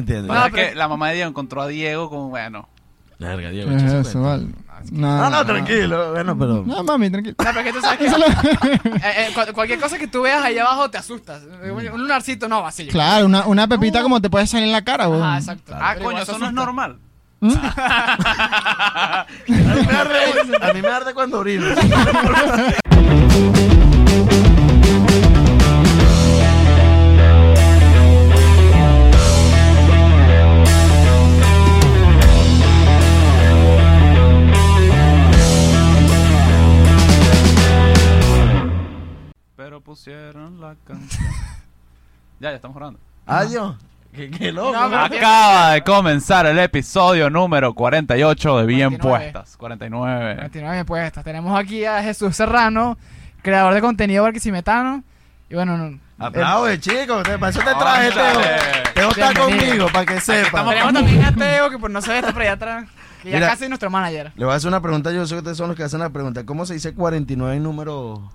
¿Entiendes? No, No, pero- que la mamá de Diego encontró a Diego como, bueno. Verga, Diego, ¿Qué echa es eso, vale? No, no, tranquilo. Bueno, pero... No, mami, tranquilo. No, pero es que tú sabes que eh, eh, cu- cualquier cosa que tú veas ahí abajo te asustas. Un un lunarcito no, vacío. Claro, una, una pepita como te puede salir en la cara, weón. Ah, exacto. Ah, Pero coño, eso no es normal. ¿Mm? A mí me arde, a mí me arde cuando orino. pusieron la canción. ya, ya estamos grabando. Adiós. Qué, qué loco. No, pero- Acaba de comenzar el episodio número 48 de Bien 49. Puestas. 49. 29 puestas. Tenemos aquí a Jesús Serrano, creador de contenido barquisimetano. Y bueno, no- Aplaude, chicos. te- Para eso te traje, Teo. Teo está Bienvenido. conmigo, para que sepa. estamos tenemos también a Teo, que pues no se ve, está por allá atrás. Que ya Mira. casi es nuestro manager. Le voy a hacer una pregunta. Yo sé que ustedes son los que hacen la pregunta. ¿Cómo se dice 49 en número?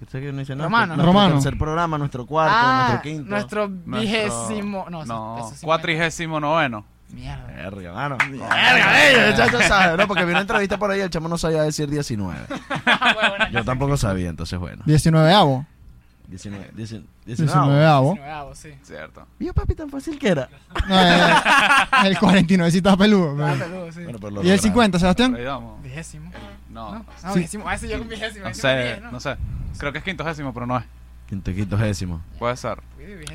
Usted que no dice nada. Romano. Nuestro Romano. tercer programa, nuestro cuarto, ah, nuestro quinto. nuestro vigésimo. No, No, cuatrigésimo noveno. Mierda. Verga, mano. Verga, el chacho sabe, ¿no? Porque vi una entrevista por ahí, el chamo no sabía decir 19. Yo tampoco sabía, entonces bueno. 19 avo. 19. 19. 19 avo. Nuevo, sí. Cierto. Vio papi tan fácil que era. No, eh, el 49 sí está peludo. Ah, peludo, sí. Bueno, pero lo ¿Y el lograron. 50, Sebastián? Vigésimo. No, No, vigésimo. A ese yo con vigésimo. no sé, no sé. Creo que es quintogésimo, pero no es. Quinto, quintogésimo. Puede ser.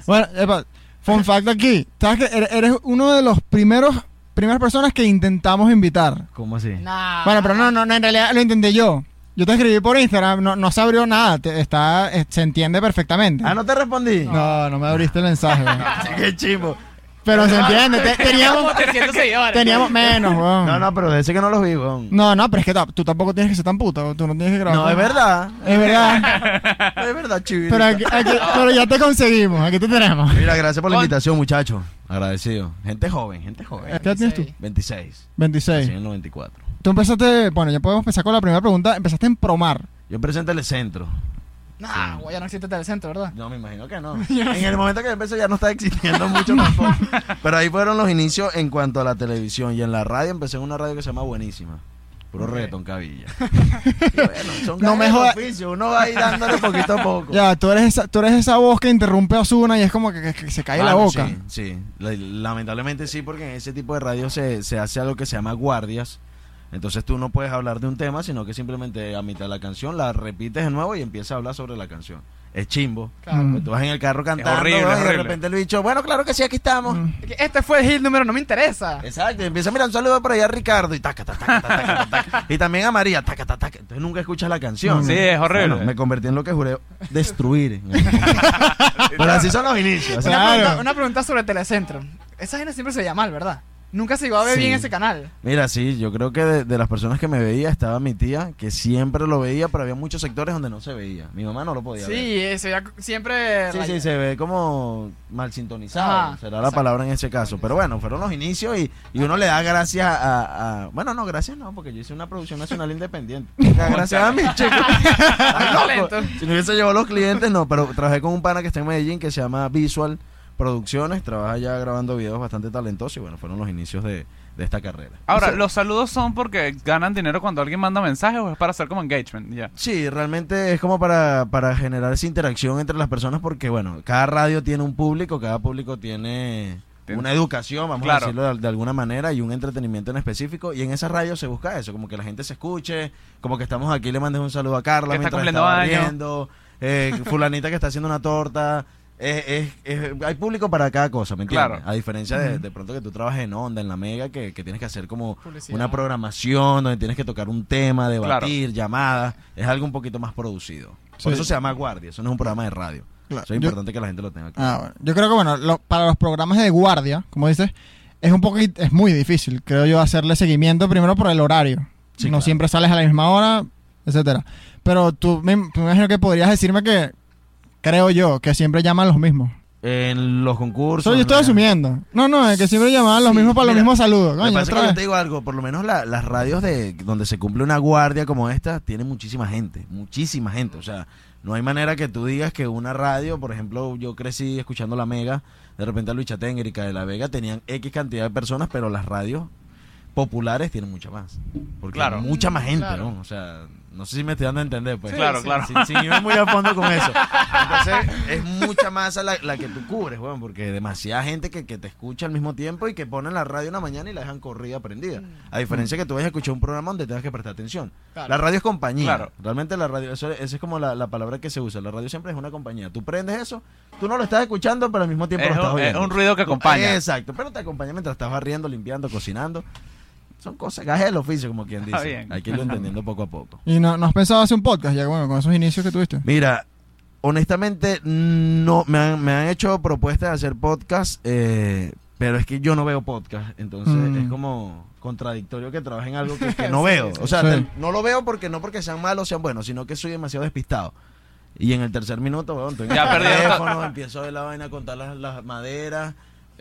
Bueno, epa, fun fact aquí. ¿Sabes que eres- eres uno de los primeros primeras personas que intentamos invitar? ¿Cómo así? Nah. Bueno, pero no, no, no, en realidad lo intenté yo. Yo te escribí por Instagram, no, no se abrió nada, te- está, eh, se entiende perfectamente. Ah, ¿no te respondí? No, no me abriste el mensaje. weón. Qué chimbo. Pero se entiende, te- teníamos, Como 300 seguidores. teníamos menos, weón. No, no, pero de ese que no los vi, weón. No, no, pero es que ta- tú tampoco tienes que ser tan puta, tú no tienes que grabar. No, es verdad. Es verdad. Es verdad, chivito. Pero, aquí- aquí- pero ya te conseguimos, aquí te tenemos. Mira, gracias por la Con- invitación, muchachos. Agradecido. Gente joven, gente joven. ¿Qué edad tienes tú? 26. Así 26. en el 94. Tú empezaste, bueno, ya podemos empezar con la primera pregunta. Empezaste en Promar. Yo presento el centro. Nah, güey, ya no existe Telecentro, ¿verdad? No, me imagino que no. En el momento que empecé ya no está existiendo mucho tampoco. Pero ahí fueron los inicios en cuanto a la televisión. Y en la radio empecé en una radio que se llama Buenísima. Puro reggaetón cabilla. Y bueno, son No me Uno va ahí dándole poquito a poco. Ya, tú eres esa, tú eres esa voz que interrumpe a Osuna y es como que, que- que se cae la boca. Sí, sí. La- lamentablemente sí, porque en ese tipo de radio se, se hace algo que se llama guardias. Entonces tú no puedes hablar de un tema, sino que simplemente a mitad de la canción la repites de nuevo y empiezas a hablar sobre la canción. Es chimbo. Claro. Pues tú vas en el carro cantando horrible, ¿no? y de repente el bicho, bueno, claro que sí, aquí estamos. Mm. Este fue el hit número, no me interesa. Exacto, y empieza, mira, un saludo por allá a Ricardo y taca, taca, taca, taca, taca, taca. Y también a María, taca, taca, taca. Entonces nunca escuchas la canción. Sí, es horrible. Bueno, me convertí en lo que juré destruir. Pero así son los inicios. Una, Claro. pregunta, una pregunta sobre Telecentro. Esa gente siempre se veía mal, ¿verdad? Nunca se llegó a ver Sí. bien ese canal. Mira, sí, yo creo que de, de las personas que me veía estaba mi tía, que siempre lo veía, pero había muchos sectores donde no se veía. Mi mamá no lo podía ver. Sí, eh, se veía siempre. Sí, sí, se ve como mal sintonizado, Ajá, será la palabra en ese caso. Pero bueno, fueron los inicios y, y uno le da gracias a, a- Bueno, no, gracias no, porque yo hice una producción nacional independiente. gracias a mí, chico. Si no hubiese llevado los clientes, no, pero trabajé con un pana que está en Medellín que se llama Visual Producciones, trabaja ya grabando videos bastante talentosos y bueno, fueron los inicios de, de esta carrera. Ahora, O sea, ¿los saludos son porque ganan dinero cuando alguien manda mensajes o es para hacer como engagement? Ya. Sí, realmente es como para, para generar esa interacción entre las personas porque, bueno, cada radio tiene un público, cada público tiene una educación, vamos Claro. a decirlo de, de alguna manera, y un entretenimiento en específico. Y en esa radio se busca eso, como que la gente se escuche, como que estamos aquí, le mandes un saludo a Carla Que está mientras cumpliendo está años. barriendo, eh, fulanita que está haciendo una torta. Es- es- es- hay público para cada cosa, ¿me entiendes? Claro. A diferencia de, de pronto que tú trabajes en Onda, en la Mega, que, que tienes que hacer como Publicidad. una programación donde tienes que tocar un tema, debatir, llamadas. Es algo un poquito más producido. Por Sí. eso se llama Guardia, eso no es un programa de radio. Claro. Eso es Yo- importante que la gente lo tenga claro. Ah, bueno. Yo creo que, bueno, lo- para los programas de guardia, como dices, es un poquito, es muy difícil, creo yo, hacerle seguimiento primero por el horario. Sí, no claro. siempre sales a la misma hora, etcétera. Pero tú me, me imagino que podrías decirme que, creo yo, que siempre llaman los mismos. En los concursos. Eso yo estoy ¿no? asumiendo. No, no, es que siempre llamaban los Sí, mismos para los mira, mismos saludos. Me Coño, parece otra que yo vez. te digo algo, por lo menos la- las radios de donde se cumple una guardia como esta tienen muchísima gente, muchísima gente, o sea, no hay manera que tú digas que una radio, por ejemplo, yo crecí escuchando la Mega, de repente Lucha Téngrica de La Vega tenían X cantidad de personas, pero las radios populares tienen mucha más. Porque Claro. hay mucha más gente, Claro. ¿no? O sea, no sé si me estoy dando a entender, pues. Sí, Claro, sí. claro. Sin, sin irme muy a fondo con eso. Entonces, es mucha masa la, la que tú cubres, weón, porque demasiada gente que, que te escucha al mismo tiempo y que ponen la radio una mañana y la dejan corrida prendida. A diferencia que tú vayas a escuchar un programa donde tengas que prestar atención. Claro. La radio es compañía. Claro. Realmente la radio, eso, esa es como la, la palabra que se usa. La radio siempre es una compañía. Tú prendes eso, tú no lo estás escuchando, pero al mismo tiempo Es lo estás un- es un ruido que acompaña. Exacto, pero te acompaña mientras estás barriendo, limpiando, cocinando. Son cosas, gajes del oficio, como quien Está dice. bien. Hay que irlo entendiendo poco a poco. ¿Y no, no has pensado hacer un podcast ya, bueno, con esos inicios que tuviste? Mira, honestamente, no me han, me han hecho propuestas de hacer podcast, eh, pero es que yo no veo podcast. Entonces Mm. es como contradictorio que trabaje en algo que, que no Sí, veo. O sea, Sí. te- no lo veo porque no porque sean malos o sean buenos, sino que soy demasiado despistado. Y en el tercer minuto, weón, estoy en Ya el teléfono, empiezo a ver la vaina, a contar las, las maderas.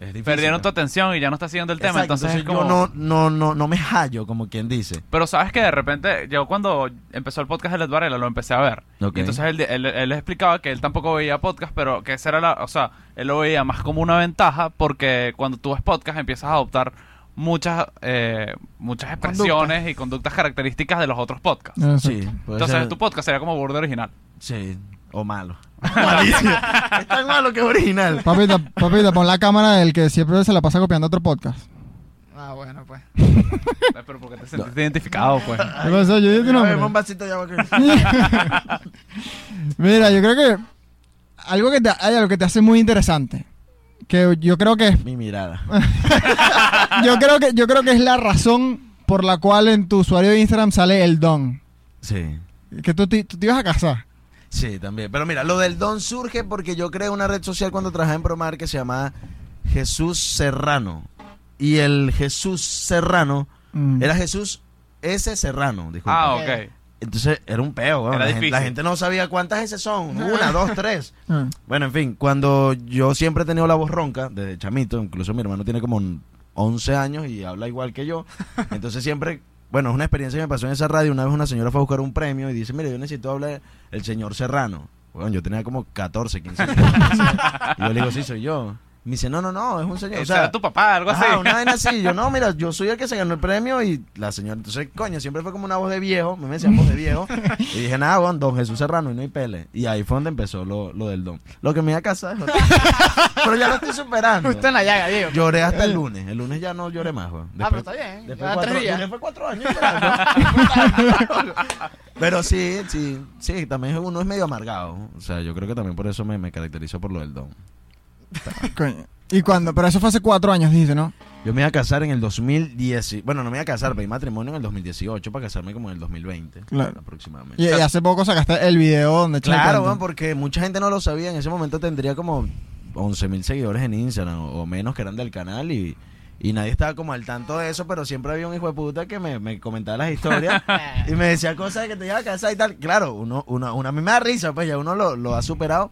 Es difícil. Perdieron tu atención y ya no estás siguiendo el tema, Exacto, entonces, es como... yo no, no, no, no me hallo, como quien dice. Pero sabes que de repente, yo cuando empezó el podcast de Led Varela lo empecé a ver. Y entonces él, él, él explicaba que él tampoco veía podcast, pero que esa era la, o sea, él lo veía más como una ventaja porque cuando tú ves podcast empiezas a adoptar muchas eh, muchas expresiones y conductas características de los otros podcasts. Sí, puede Entonces ser- tu podcast sería como burde original. Sí, o malo. Malísimo. es tan malo que es original. Papita, papita, pon la cámara del que siempre se la pasa copiando otro podcast. Ah, bueno, pues. Pero porque te sentiste identificado, pues. ¿Qué pasó? Yo dije tu A nombre. ver, un vasito de agua Mira, yo creo que algo que te, hay algo que te hace muy interesante. Que yo creo que es, Mi mirada. yo creo que yo creo que es la razón por la cual en tu usuario de Instagram sale el don. Sí. Que tú, te- tú te ibas a casar. Sí, también. Pero mira, lo del don surge porque yo creé una red social cuando trabajaba en Promar que se llamaba Jesús Serrano. Y el Jesús Serrano Mm. era Jesús S. Serrano, disculpa. Ah, Ok. Entonces era un peo, weón. Era la, gente, la gente no sabía cuántas S son. Una, dos, tres. Ah. Bueno, en fin, cuando yo siempre he tenido la voz ronca, desde chamito, incluso mi hermano tiene como un 11 años y habla igual que yo, entonces siempre, bueno, es una experiencia que me pasó en esa radio, una vez una señora fue a buscar un premio y dice, mire, yo necesito hablar el señor Serrano. Bueno, yo tenía como 14, 15 años. y yo le digo, sí, soy yo. Me dice, no, no, no, es un señor. O O sea, tu papá, algo así. Ajá, una vaina así. Yo, no, mira, yo soy el que se ganó el premio y la señora. Entonces, coño, siempre fue como una voz de viejo. Me decían voz de viejo. Y dije, nada, bueno, don Jesús Serrano y no hay pele. Y ahí fue donde empezó lo, lo del don. Lo que me iba a casar. Pero ya lo estoy superando. Justo en la llaga, Diego. Lloré hasta el lunes. El lunes ya no lloré más, weón. ah, pero está bien. Después Ya cuatro, tres días. fue cuatro años. Pero sí, sí, sí, también uno es medio amargado. O sea, yo creo que también por eso me, me caracterizo por lo del don. Coño. Y cuando, pero eso fue hace cuatro años, dice, ¿no? Yo me iba a casar en el 2010. Bueno, no me iba a casar, pedí matrimonio en el 2018 para casarme como en el 2020. Claro. Aproximadamente. Y, y hace poco sacaste el video donde Claro, weón, porque mucha gente no lo sabía. En ese momento tendría como 11 mil seguidores en Instagram o, o menos que eran del canal y, y nadie estaba como al tanto de eso, pero siempre había un hijo de puta que me, me comentaba las historias y me decía cosas de que te iba a casar y tal. Claro, uno, uno, uno a mí me da risa, pues ya uno lo, lo ha superado.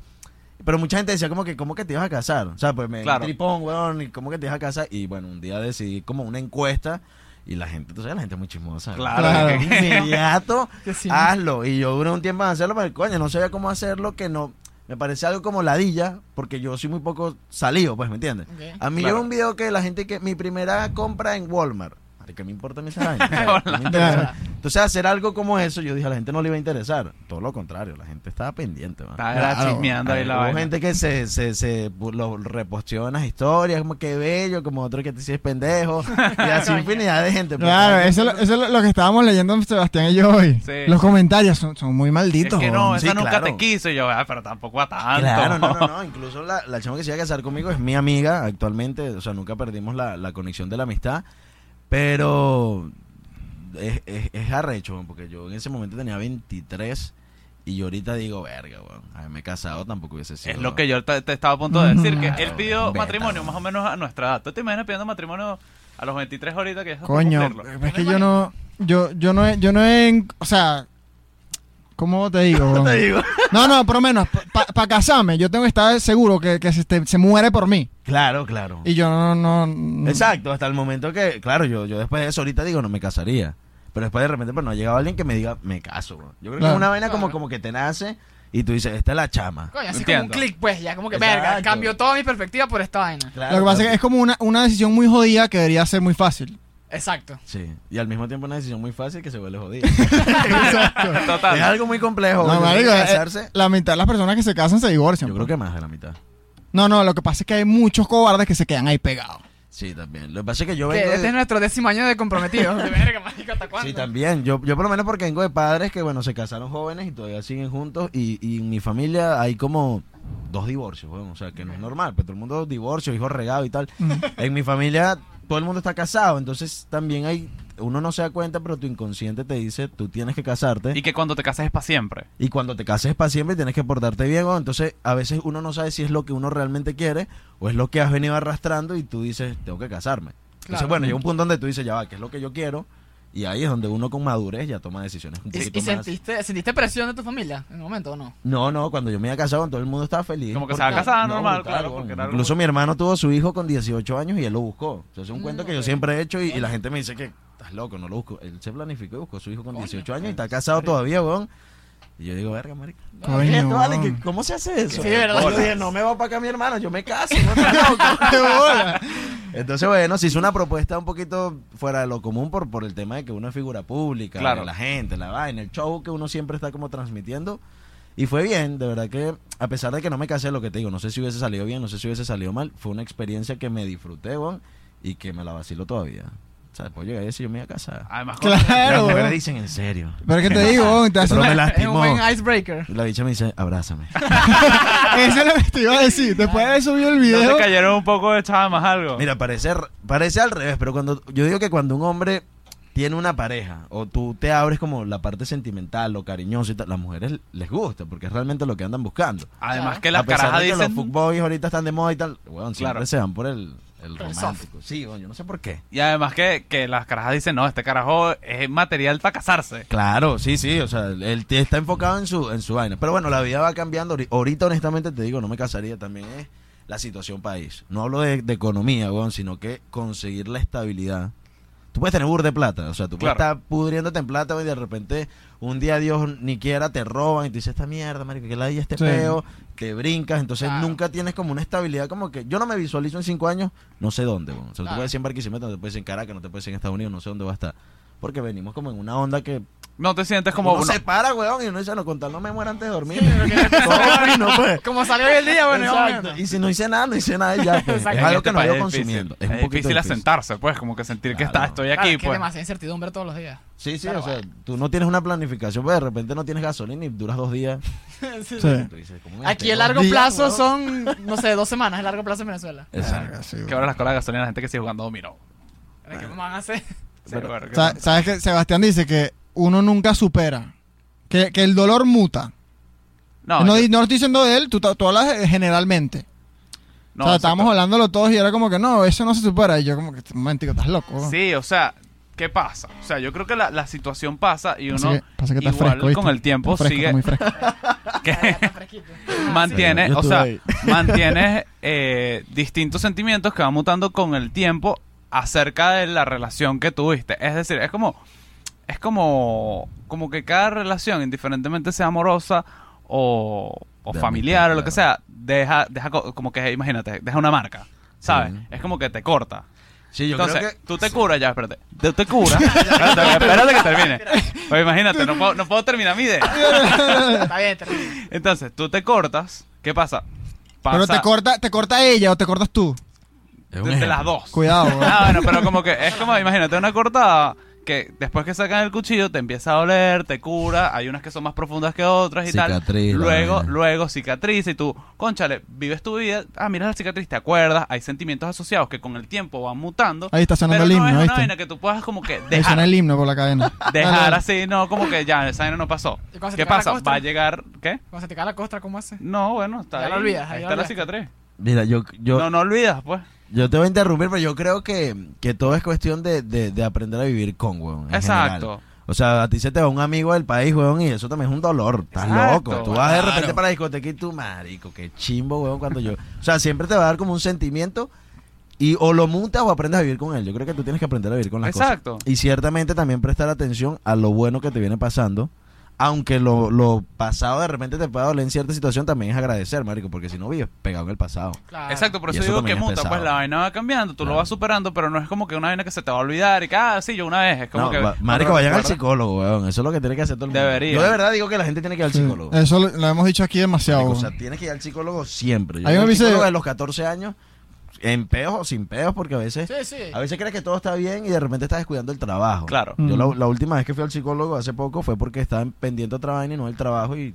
Pero mucha gente decía como que, ¿cómo que te ibas a casar? O sea, pues me Claro. tripón, weón, y ¿cómo que te ibas a casar? Y bueno, un día decidí como una encuesta y la gente, tú sabes, la gente es muy chismosa. Claro, Claro. Inmediato, sí. hazlo. Y yo duré un tiempo en hacerlo, pero coño, no sabía cómo hacerlo, que no... Me parece algo como ladilla, porque yo soy muy poco salido, pues, ¿me entiendes? Ok. A mí Claro. llegó un video que la gente que... Mi primera compra en Walmart. ¿Qué me importa a mí esa vaina? O sea, no me interesa. Claro. Entonces, hacer algo como eso, yo dije, a la gente no le iba a interesar. Todo lo contrario, la gente estaba pendiente, man. Estaba Claro. chismeando ahí la Hubo vaina. gente que se, se, se lo reposteó en las historias, como que bello, como otro que te dice es pendejo, y así infinidad de gente. pues. Claro, eso, es lo- eso es lo- que estábamos leyendo Sebastián y yo hoy. Sí. Los comentarios son, son muy Es malditos. que no, esa Sí, nunca claro. te quiso. Y yo, ah, pero tampoco a tanto. Claro, no, no, no. Incluso la, la chama que se iba a casar conmigo es mi amiga actualmente. O sea, nunca perdimos la, la conexión de la amistad. Pero es, es, es arrecho, weón, porque yo en ese momento tenía 23 y yo ahorita digo, verga, weón. Haberme casado tampoco hubiese sido. Es lo que yo te, te estaba a punto de decir, que Claro, él pidió beta. matrimonio más o menos a nuestra edad. ¿Tú te imaginas pidiendo matrimonio a los 23 ahorita que ya Coño, es que yo no, yo, yo no he, yo no he, o sea, ¿cómo te digo? weón? Te digo. No, no, por lo menos, para casarme, yo tengo que estar seguro que, que se, te- se muere por mí. Claro, claro. Y yo no, no, no- Exacto, hasta el momento que, claro, yo, yo después de eso ahorita digo, no me casaría. Pero después de repente, pues no ha llegado alguien que me diga, me caso. Yo creo que es una vaina como, Claro. como que te nace y tú dices, esta es la chama. Coño, así como un clic, pues, ya como que, Exacto. verga, cambió toda mi perspectiva por esta vaina. Claro, Lo que pasa es que es como una, una decisión muy jodida que debería ser muy fácil. Exacto. Sí, y al mismo tiempo una decisión muy fácil que se vuelve jodida. Total. es algo muy complejo. No, marico, que eh, casarse, la mitad de las personas que se casan se divorcian. yo pues. creo que más de la mitad. No, no, lo que pasa es que hay muchos cobardes que se quedan ahí pegados. Sí, también. Lo que pasa es que yo vengo este de- es nuestro décimo año de comprometidos. De verga, marico, ¿hasta cuándo? Sí, también. Yo, yo por lo menos porque vengo de padres que, bueno, se casaron jóvenes y todavía siguen juntos. Y, y en mi familia hay como dos divorcios, bueno, o sea, que no es normal. Pero todo el mundo divorcio, hijos regados y tal. En mi familia todo el mundo está casado, entonces también hay... Uno no se da cuenta, pero tu inconsciente te dice, tú tienes que casarte. Y que cuando te casas es para siempre. Y cuando te cases para siempre tienes que portarte bien, ¿no? entonces a veces uno no sabe si es lo que uno realmente quiere o es lo que has venido arrastrando y tú dices, tengo que casarme. Entonces, bueno, llega un punto donde tú dices, ya va, ¿qué es lo que yo quiero? Y ahí es donde uno con madurez ya toma decisiones un ¿Y, más. sentiste, sentiste presión de tu familia en un momento o no? No, no, cuando yo me había casado todo el mundo estaba feliz. Como que se porque- va a casar No, normal, brutal, claro, porque algo- Incluso mi hermano tuvo su hijo con 18 años y él lo buscó. O sea, es un Mm, cuento que yo siempre he hecho y, y la gente me dice que estás loco, no lo busco. Él se planificó y buscó a su hijo con Coño. 18 años y está casado todavía, weón. Y yo digo, verga, marica. Coño, ¿qué esto, vale? weón. ¿Qué- ¿Cómo se hace eso? Sí, ¿verdad? Yo dije, no me va para acá mi hermano, yo me caso, no. Entonces, bueno, se hizo una propuesta un poquito fuera de lo común por, por el tema de que uno es figura pública, Claro. la gente, la vaina, el show que uno siempre está como transmitiendo. Y fue bien, de verdad que a pesar de que no me casé, lo que te digo, no sé si hubiese salido bien, no sé si hubiese salido mal, fue una experiencia que me disfruté, weón, y que me la vacilo todavía. O sea, después llegué a decir, yo me iba a casar. Además, cuando- Las Claro, mujeres dicen en serio. Pero es que te digo, te hace Pero me una- Es un lastimó. buen icebreaker. Y la bicha me dice, abrázame. Eso es lo que te iba a decir. Después de subir el ¿No video. te cayeron un poco de más algo? Mira, parece, parece al revés, pero cuando yo digo que cuando un hombre tiene una pareja o tú te abres como la parte sentimental, lo cariñoso y tal, las mujeres les gusta porque es realmente lo que andan buscando. Además Claro. que las carajas dicen... los fuckboys ahorita están de moda y tal, weón, siempre Claro. se van por el, el El romántico. Sí, yo no sé por qué. Y además que, que las carajas dicen, no, este carajo es material para casarse. Claro, sí, sí, o sea, él está enfocado en su, en su vaina. Pero bueno, la vida va cambiando. Ahori- Ahorita, honestamente, te digo, no me casaría. También es la situación país. No hablo de, de economía, weón, sino que conseguir la estabilidad. Tú puedes tener bur de plata, o sea, tú puedes Claro. estar pudriéndote en plata y de repente un día Dios ni quiera te roban y tú dices, esta mierda, marico, que la hay este Sí. peo, te brincas, entonces Claro. nunca tienes como una estabilidad como que yo no me visualizo en cinco años, no sé dónde, weón. o sea, tú Claro. puedes ir en Barquisimeto, no te puedes ir en Caracas, no te puedes ir en Estados Unidos, no sé dónde va a estar. Porque venimos como en una onda que No te sientes como... uno uno- se para, weón, y uno dice, no, con tal no me muera antes de dormir. fino, pues. Como salió hoy el día, bueno, Exacto. Y si no hice nada, no hice nada y ya. pues. Exacto. Es algo que no he país ido es difícil. consumiendo. Es, Es, un poquito difícil difícil. asentarse, pues, como que sentir que está, estoy Claro, aquí, es que pues. demasiada incertidumbre todos los días. Sí, sí, Pero o sea, bueno. tú no tienes una planificación, pues de repente no tienes gasolina y duras dos días. Sí. Sí. Tú dices, ¿cómo me Aquí el largo plazo weón. son, no sé, dos semanas, el largo plazo en Venezuela. Exacto. Sí, Que ahora las colas de gasolina la gente que sigue jugando dominó. ¿Qué van a hacer? ¿Sabes que Sebastián dice que uno nunca supera? Que, que el dolor muta. no, No, yo- no estoy diciendo de él, tú, tú hablas eh, generalmente. no, o sea, exacto. estábamos hablándolo todos y era como que no, eso no se supera. Y yo como que, un momentico, estás loco. Sí, o sea, ¿qué pasa? O sea, yo creo que la, la situación pasa y Pasa uno que, pasa que está igual fresco, con el tiempo Está fresco, sigue está muy fresco. que mantiene, o sea, mantiene eh, distintos sentimientos que van mutando con el tiempo acerca de la relación que tuviste. Es decir, es como es como como que cada relación, indiferentemente sea amorosa o, familiar amistad, o lo que claro. sea, deja deja co- como que imagínate, deja una marca, ¿sabes? Sí. Es como que te corta. Sí, yo Entonces, creo que... tú te curas ya, espérate. Tú te curas. espérate, espérate que termine. Pues imagínate, no puedo, no puedo terminar mi idea. Está bien, termina. Entonces, tú te cortas. ¿Qué pasa? Pero te corta, te corta ella o te cortas tú. de, las dos. Cuidado. Ah, bueno, pero como que es como, imagínate, una cortada que después que sacan el cuchillo te empieza a doler, te cura, hay unas que son más profundas que otras y Cicatriz, tal. Luego, luego cicatriz y tú, conchale, vives tu vida, ah, miras la cicatriz, te acuerdas, hay sentimientos asociados que con el tiempo van mutando. Ahí está sonando pero el no himno, es una vaina que tú puedas como que Ahí dejar, suena el himno por la cadena. dejar Dale, dale. así, no, como que ya, esa vaina no pasó. ¿Y cuando se ¿Qué pasa? Va a llegar, ¿qué? Cuando se te cae la costra, ¿cómo haces? No, bueno, está Ya ahí. lo olvidas, ahí está la cicatriz. Mira, yo, yo, No, no olvidas, pues. Yo te voy a interrumpir, pero yo creo que, que todo es cuestión de, de, de aprender a vivir con, weón. en Exacto. general. O sea, a ti se te va un amigo del país, weón, y eso también es un dolor. Estás Exacto. loco. Tú vas de repente para la discoteca y tú, marico, qué chimbo, weón, cuando yo... O sea, siempre te va a dar como un sentimiento y o lo mutas o aprendes a vivir con él. Yo creo que tú tienes que aprender a vivir con las Exacto. cosas. Y ciertamente también prestar atención a lo bueno que te viene pasando aunque lo, lo pasado de repente te pueda doler en cierta situación, también es agradecer, marico, porque si no vives pegado en el pasado. Claro. Exacto, por eso eso digo que es muta, pues la vaina va cambiando, tú lo vas superando, pero no es como que una vaina que se te va a olvidar y que, ah, sí, yo una vez, es como No, que... va- marico, no vayan al psicólogo, weón. Eso es lo que tiene que hacer todo el mundo. Debería. Yo de verdad digo que la gente tiene que ir al Sí, psicólogo. Eso lo, lo hemos dicho aquí demasiado. Marico, o sea, tienes que ir al psicólogo siempre. Yo Hay un psicólogo de los 14 años, en peos o sin peos, porque a veces, Sí, sí. a veces crees que todo está bien y de repente estás descuidando el trabajo. Claro. Yo Mm. la, la última vez que fui al psicólogo hace poco fue porque estaba pendiente de otra vaina y no del trabajo y,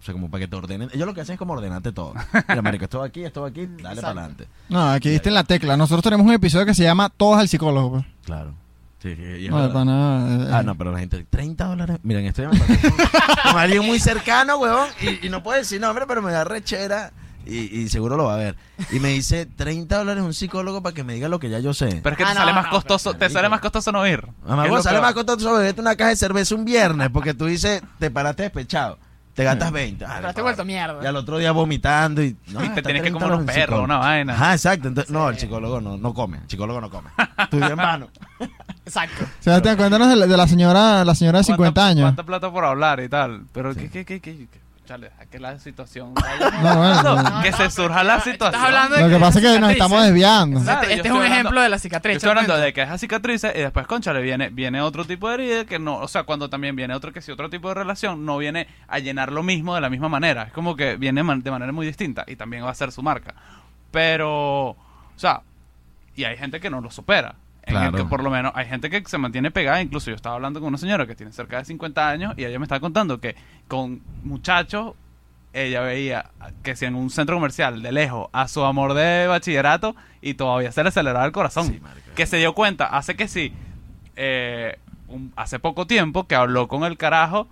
o sea, como para que te ordenen. Ellos lo que hacen es como ordenarte todo. Mira, marico, esto va aquí, esto va aquí, dale para adelante. No, aquí diste en la tecla. Nosotros tenemos un episodio que se llama Todos al psicólogo. pues. Claro. Sí, No, verdad. pana, eh, Ah, eh. no, pero la gente, 30 dólares. Miren, esto ya me pasó con, con alguien muy cercano, huevón, y, y no puedo decir nombre, pero me da rechera y, y seguro lo va a ver. Y me dice, 30 dólares un psicólogo para que me diga lo que ya yo sé. Pero es que Ah, te no, sale más costoso, te sale más costoso no ir. Mamá, vos sale más costoso beberte una caja de cerveza un viernes porque tú dices, te paraste despechado, te gastas 20. Ah, Pero te vuelto mierda. Y al otro día vomitando y... No, Y te tienes que 30 comer un dólares un perro, psicólogo. una vaina. Ajá, exacto. Entonces, no, el psicólogo no, no come. El psicólogo no come. En vano. Exacto. Sebastián, cuéntanos de la, de la señora, la señora de 50 ¿Cuánta- años. ¿Cuánta plata por hablar y tal? Pero Sí. ¿qué, qué, qué, qué? Qué? Chale, aquí la situación. No, bueno, No, no. que No, se no, surja la estás situación. hablando de Lo que que pasa es que nos estamos desviando. Este este es un hablando- ejemplo de la cicatriz. estoy hablando cuento. de que es cicatrices y después, conchale, viene, viene otro tipo de herida que no, o sea, cuando también viene otro que si otro tipo de relación no viene a llenar lo mismo de la misma manera. Es como que viene man- de manera muy distinta y también va a ser su marca. Pero, o sea, y hay gente que no lo supera. En el que por lo menos hay gente que se mantiene pegada. Incluso yo estaba hablando con una señora que tiene cerca de 50 años y ella me estaba contando que con muchachos ella veía que si en un centro comercial de lejos a su amor de bachillerato y todavía se le aceleraba el corazón. Sí, que se dio cuenta hace que sí, eh, un- hace poco tiempo que habló con el carajo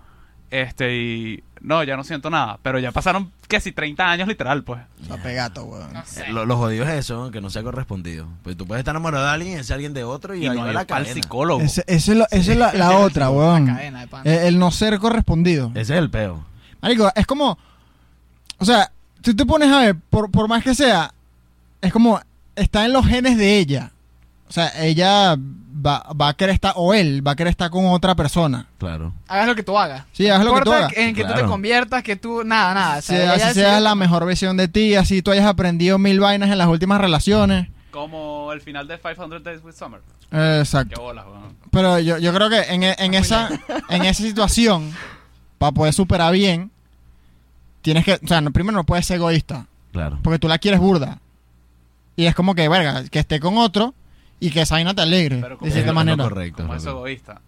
este y no, ya no siento nada, pero ya pasaron que si 30 años literal, pues. Está pegato, weón. No sé. Lo, lo jodido es eso, que no sea correspondido. Pues tú puedes estar enamorado de alguien y ese alguien de otro y, Y ahí no va la al cadena. psicólogo. Ese- ese es lo- Esa es la, la otra, weón. La cadena de pan. Eh, El no ser correspondido. Ese es el peo. Marico, es como. O sea, tú te pones a ver, por, por más que sea, es como. Está en los genes de ella. O sea, ella va, va a querer estar, o él va a querer estar con otra persona. Claro. Hagas lo que tú hagas. Sí, haz lo que tú hagas. En que tú te conviertas, que tú. Nada, nada. O sea, ella así seas decide- la mejor versión de ti, así tú hayas aprendido mil vainas en las últimas relaciones. Como el final de 500 Days with Summer. Qué exacto. bolas. Pero yo, yo creo que en, e- en esa, en esa situación, para poder superar bien, tienes que, o sea, no- primero no puedes ser egoísta, Claro. porque tú la quieres burda. Y es como que, verga, que esté con otro y que esa vaina te alegre, Pero como de cierta Es manera. correcto. Como es egoísta.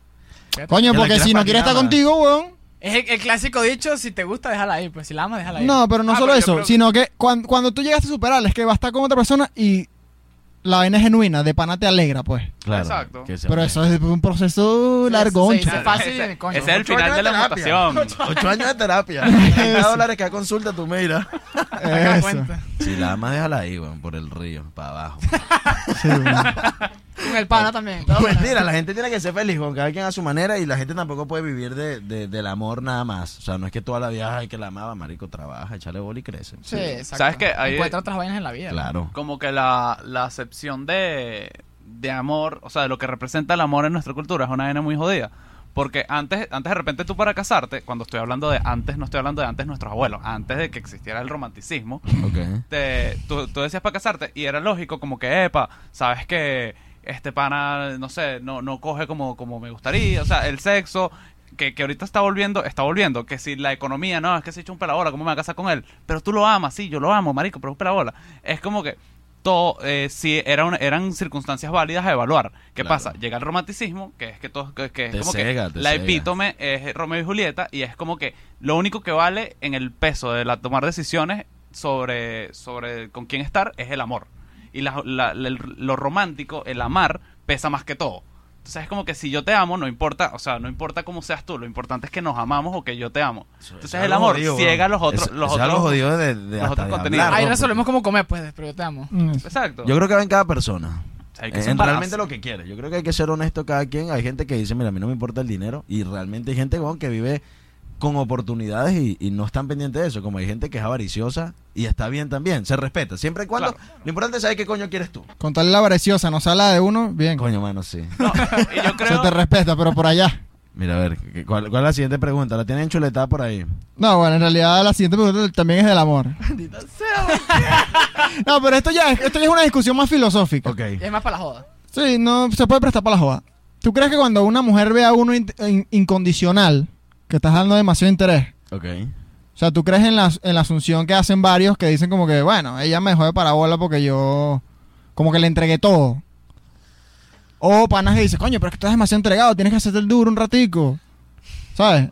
Coño, porque si no quiere estar contigo, weón. Es el, el clásico dicho: si te gusta, déjala ahí. Pues si la amas, déjala ahí. No, pero no Ah, solo pero eso, creo- sino que cuando, cuando tú llegaste a superarla, es que va a estar con otra persona y la vaina es genuina, de pana te alegra, pues. Claro. Exacto. que Pero eso es un proceso Sí, dice concho. fácil, ese, coño. ese es el Ocho final años de la terapia. mutación. Ocho años de terapia. 30 dólares cada consulta, tú mira. Eso. cuenta. Si la amas, déjala ahí, weón, por el río, para abajo. Sí. Con el pana también. No, mentira, la gente tiene que ser feliz con cada quien a su manera y la gente tampoco puede vivir de, de- del amor nada más. O sea, no es que toda la vida hay que la amaba, marico, trabaja, échale bola y crece. Sí, exacto. ¿Sabes qué? Ahí- Encuentra otras vainas en la vida. Claro. como que la, la de, de amor, o sea, de lo que representa el amor en nuestra cultura es una vaina muy jodida. Porque antes, antes de repente tú para casarte, cuando estoy hablando de antes, no estoy hablando de antes nuestros abuelos, antes de que existiera el romanticismo, te- tú, tú decías para casarte y era lógico como que, epa, sabes que este pana, no sé, no, no coge como, como me gustaría, o sea, el sexo, que, que ahorita está volviendo, está volviendo, que si la economía, no, es que se echa un pelabola, ¿cómo me voy a casar con él? Pero tú lo amas, sí, yo lo amo, marico, pero es un pelabola. Es como que todo, eh, si era una- eran circunstancias válidas a evaluar. ¿Qué Claro. pasa? Llega el romanticismo, que es que todo, que, que es Te como cega, que la cega. epítome es Romeo y Julieta y es como que lo único que vale en el peso de la tomar decisiones sobre, sobre con quién estar es el amor. Y la- la- el- lo romántico, el amar, pesa más que todo. Entonces es como que si yo te amo, no importa, o sea, no importa cómo seas tú, lo importante es que nos amamos o que yo te amo. Entonces Eso el amor jodido, ciega weón. los otros, Eso- los otros. lo jodido de, de los otros de contenidos. hablar, Ahí resolvemos cómo comer, pues, pero yo te amo. Mm, Exacto. Yo creo que va en cada persona. O sea, hay que Eh, en realmente lo que quiere. Yo creo que hay que ser honesto cada quien. Hay gente que dice, mira, a mí no me importa el dinero. Y realmente hay gente weón, que vive con oportunidades y, y no están pendientes de eso. Como hay gente que es avariciosa y está bien también. Se respeta. Siempre y cuando... Claro. Lo importante es saber qué coño quieres tú. Con tal la preciosa, no sale de uno, bien. Coño, mano, sí. No, y yo Se te respeta, pero por allá. Mira, a ver, ¿qué- ¿cuál, cuál es la siguiente pregunta? ¿La tienen chuletada por ahí? No, bueno, en realidad la siguiente pregunta también es del amor. No, pero esto ya, es- esto ya es una discusión más filosófica. Ok. Es más para la joda. Sí, no se puede prestar para la joda. ¿Tú crees que cuando una mujer ve a uno in- in- incondicional, que estás dando demasiado interés, Ok. o sea, tú crees en la, en la asunción que hacen varios que dicen como que, bueno, ella me dejó de parabola porque yo como que le entregué todo? O panas que dicen, coño, pero es que estás demasiado entregado, tienes que hacerte el duro un ratico. ¿Sabes?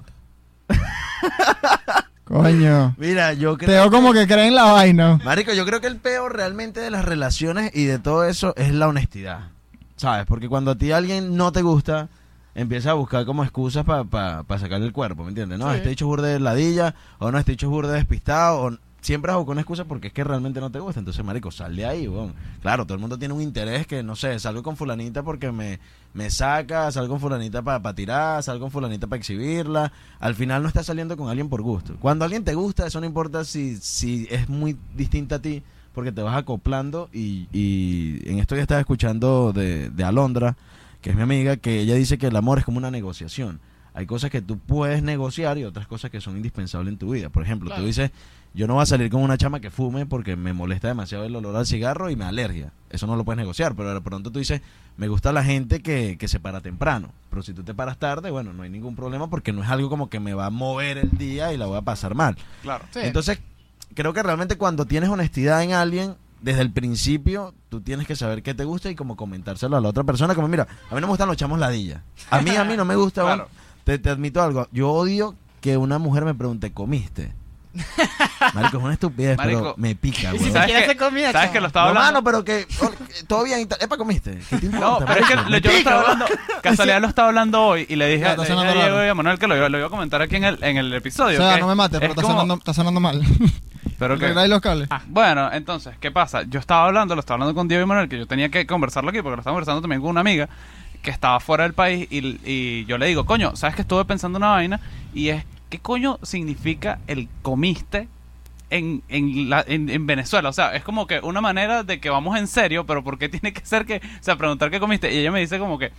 coño. Mira, yo Te creo veo como que creen la vaina. Marico, yo creo que el peor realmente de las relaciones y de todo eso es la honestidad. ¿Sabes? Porque cuando a ti alguien no te gusta, empieza a buscar como excusas para sacarle el cuerpo, ¿me entiendes? No, Sí. este dicho burde de ladilla, o no, este dicho burde despistado, o siempre buscado una excusa porque es que realmente no te gusta. Entonces, marico, sal de ahí, weón. Claro, todo el mundo tiene un interés que, no sé, salgo con fulanita porque me, me saca, salgo con fulanita para tirar, salgo con fulanita para exhibirla. Al final no estás saliendo con alguien por gusto. Cuando alguien te gusta, eso no importa si, si es muy distinta a ti, porque te vas acoplando y, y en esto ya estaba escuchando de, de Alondra, que es mi amiga, que ella dice que el amor es como una negociación. Hay cosas que tú puedes negociar y otras cosas que son indispensables en tu vida. Por ejemplo, Claro. tú dices, yo no voy a salir con una chama que fume porque me molesta demasiado el olor al cigarro y me alergia. Eso no lo puedes negociar, pero de pronto tú dices, me gusta la gente que, que se para temprano. Pero si tú te paras tarde, bueno, no hay ningún problema porque no es algo como que me va a mover el día y la voy a pasar mal. Claro. Sí. Entonces, creo que realmente cuando tienes honestidad en alguien, desde el principio, tú tienes que saber qué te gusta y como comentárselo a la otra persona. Como, mira, a mí no me gustan los chamos ladilla. A mí, a mí no me gusta. Claro. te, te admito algo. Yo odio que una mujer me pregunte, ¿comiste? Marico, es una estupidez, pero Marico. me pica, si ¿Sabes que- comida, ¿Sabes que lo estaba No, hablando? mano, pero que, oh, todo bien. Epa, ¿comiste? ¿Qué te importa? No, pero es que lo- yo lo estaba hablando, casualidad lo estaba hablando hoy y le dije, está le dije a sonando Diego y a Manuel que lo, iba- lo iba a comentar aquí en el, en el O episodio. sea, que no me mates, pero es está como- sonando, está sonando mal. Pero que, Arregláis los cables. Ah, bueno, entonces, ¿qué pasa? Yo estaba hablando, lo estaba hablando con Diego y Manuel, que yo tenía que conversarlo aquí, porque lo estaba conversando también con una amiga que estaba fuera del país y, y yo le digo, coño, ¿sabes que estuve pensando una vaina? Y es, ¿qué coño significa el comiste en, en, la- en, en Venezuela? O sea, es como que una manera de que vamos en serio, pero ¿por qué tiene que ser que, o sea, preguntar qué comiste? Y ella me dice como que,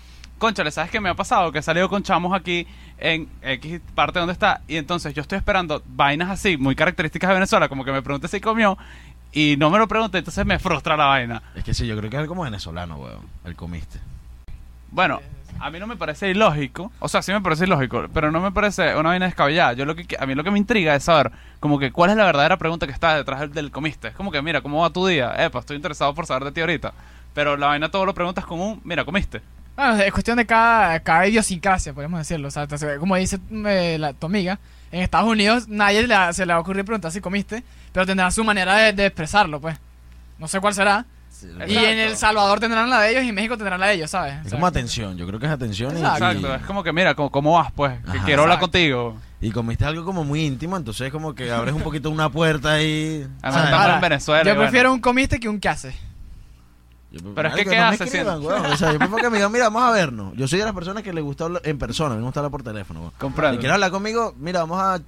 conchale, ¿sabes qué me ha pasado? Que he salido con chamos aquí en X parte donde está y entonces yo estoy esperando vainas así, muy características de Venezuela, como que me pregunte si comió y no me lo pregunte, entonces me frustra la vaina. Es que sí, yo creo que es como venezolano, weón. El comiste. Bueno, a mí no me parece ilógico, o sea, sí me parece ilógico, pero no me parece una vaina descabellada. Yo lo que a mí lo que me intriga es saber como que cuál es la verdadera pregunta que está detrás del, del comiste. Es como que, mira, ¿cómo va tu día? Epa, estoy interesado por saber de ti ahorita. Pero la vaina todo lo preguntas con un, mira, comiste. Bueno, es cuestión de cada, cada idiosincrasia, podemos decirlo. O sea, como dice eh, la, tu amiga, en Estados Unidos nadie le, ha- se le va a ocurrir preguntar si comiste, pero tendrá su manera de, de expresarlo, pues. No sé cuál será. Y Exacto. en El Salvador tendrán la de ellos y en México tendrán la de ellos, ¿sabes? Es como atención, yo creo que es atención y- Exacto. y, es como que, mira, ¿cómo, cómo vas, pues? Que Ajá. quiero hablar contigo. y comiste algo como muy íntimo, entonces como que abres un poquito una puerta ahí. Además, Ahora, en Venezuela. y Yo bueno. prefiero un comiste que un que hace. Yo- Pero es que, ¿qué no me haces escriban, weón. O sea, yo prefiero que me digan, mira, vamos a vernos. Yo soy de las personas que le gusta hablar en persona, me gusta hablar por teléfono, weón. Comprendo. Si quieres hablar conmigo, mira, vamos a, no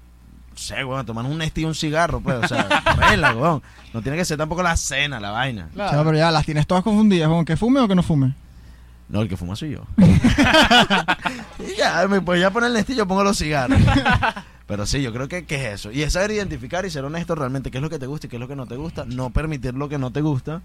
sé, weón, a tomar un Nesti y un cigarro, pues, o sea, vela, weón. No tiene que ser tampoco la cena, la vaina. Claro. Chao, pero ya las tienes todas confundidas, con que fume o que no fume. No, el que fuma soy yo. y ya, me pues ya poner el Nesti y yo pongo los cigarros. Pero sí, yo creo que, que es eso. Y es saber identificar y ser honesto realmente qué es lo que te gusta y qué es lo que no te gusta. No permitir lo que no te gusta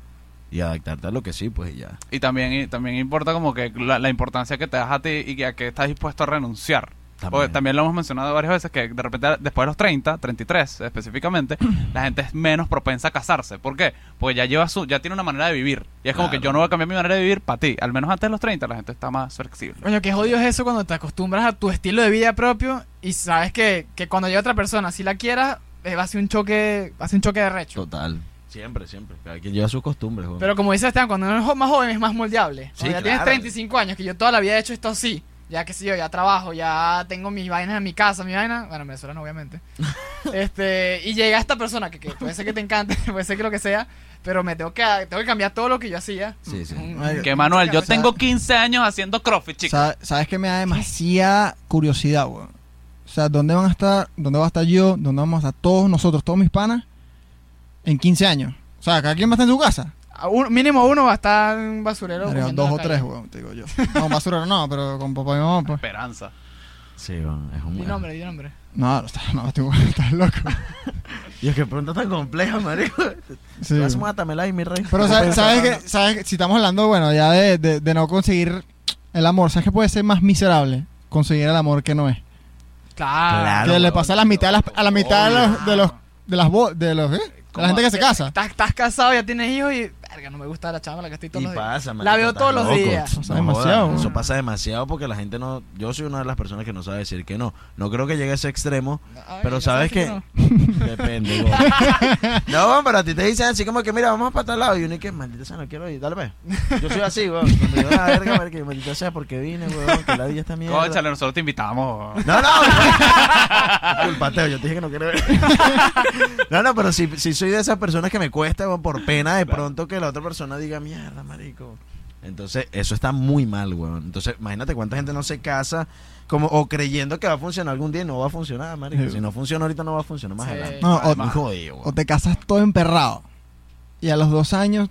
y adaptarte a lo que sí, pues y ya. Y también, y también importa como que la, la importancia que te das a ti y que a que estás dispuesto a renunciar. También. Porque también lo hemos mencionado varias veces que de repente después de los 30, 33 específicamente, la gente es menos propensa a casarse. ¿Por qué? Porque ya lleva su, ya tiene una manera de vivir. Y es como Claro. que yo no voy a cambiar mi manera de vivir para ti. Al menos antes de los 30 la gente está más flexible. Coño, qué jodido es eso cuando te acostumbras a tu estilo de vida propio y sabes que, que cuando llega otra persona, si la quieras, eh, va a ser un choque, va a ser un choque de recho. Total. Siempre, siempre. Cada quien lleva sus costumbres, weón. Pero como dice Esteban, cuando uno es más joven es más moldeable. Sí, Cuando ya claro. tienes 35 años, que yo toda la vida he hecho esto así. Ya que sé yo, ya trabajo, ya tengo mis vainas en mi casa, mi vaina. Bueno, en Venezuela no, obviamente. este, y llega esta persona que, que puede ser que te encante, puede ser que lo que sea, pero me tengo que, tengo que cambiar todo lo que yo hacía. Sí, sí. Un- Que Manuel, yo tengo 15 años haciendo CrossFit, chicos. Sa- ¿Sabes qué me da demasiada curiosidad, weón? O sea, ¿dónde van a estar, dónde va a estar yo, dónde vamos a estar todos nosotros, todos mis panas, en 15 años? O sea, cada quien va a estar en su casa. a un- mínimo uno va a estar en basurero. Comiendo dos o tres, weón, te digo yo. No, basurero no, pero con papá y mamá, pues. Esperanza. Sí, weón, es un Di nombre, di nombre. No, no, estás, no, estoy- estás loco. Y es que pregunta tan compleja, marico. Sí. Haces mátamela ahí, mi rey. Pero sabes, sabes que, sabes que si estamos hablando, bueno, ya de, de, de no conseguir el amor, ¿sabes que puede ser más miserable? Conseguir el amor que no es. Claro. Claro. que le pasa a la mitad de las, a la mitad de los, de los, de las, de los, ¿eh? De la gente que se casa. Estás, estás casado, ya tienes hijos y. Verga, no me gusta la chava con la que estoy todos Y los días. pasa, marico, La veo estás todos los loco. días. Pasa No demasiado, Eso pasa demasiado porque la gente no. Yo soy una de las personas que no sabe decir que no. No creo que llegue a ese extremo. Ay, Pero ya sabes que. no. Depende, weón. No, pero a ti te dicen así como que, mira, vamos para tal lado. Y uno y que, maldita sea, no quiero ir. Dale, pues. Yo soy así, weón. Cuando yo, la verga, marico, que maldita sea porque vine, weón. Que la día está mierda. Cónchale, nosotros te invitamos. No, no. Culpateo, yo te dije que no quiero ver. No, no, pero si, si soy de esas personas que me cuesta, weón, por pena de pronto que la otra persona diga, mierda, marico. Entonces, eso está muy mal, weón. Entonces, imagínate cuánta gente no se casa como o creyendo que va a funcionar algún día y no va a funcionar, marico. Sí. Si no funciona ahorita, no va a funcionar más Sí. adelante. No, o, Muy jodido, weón. o te casas todo emperrado. Y a los dos años,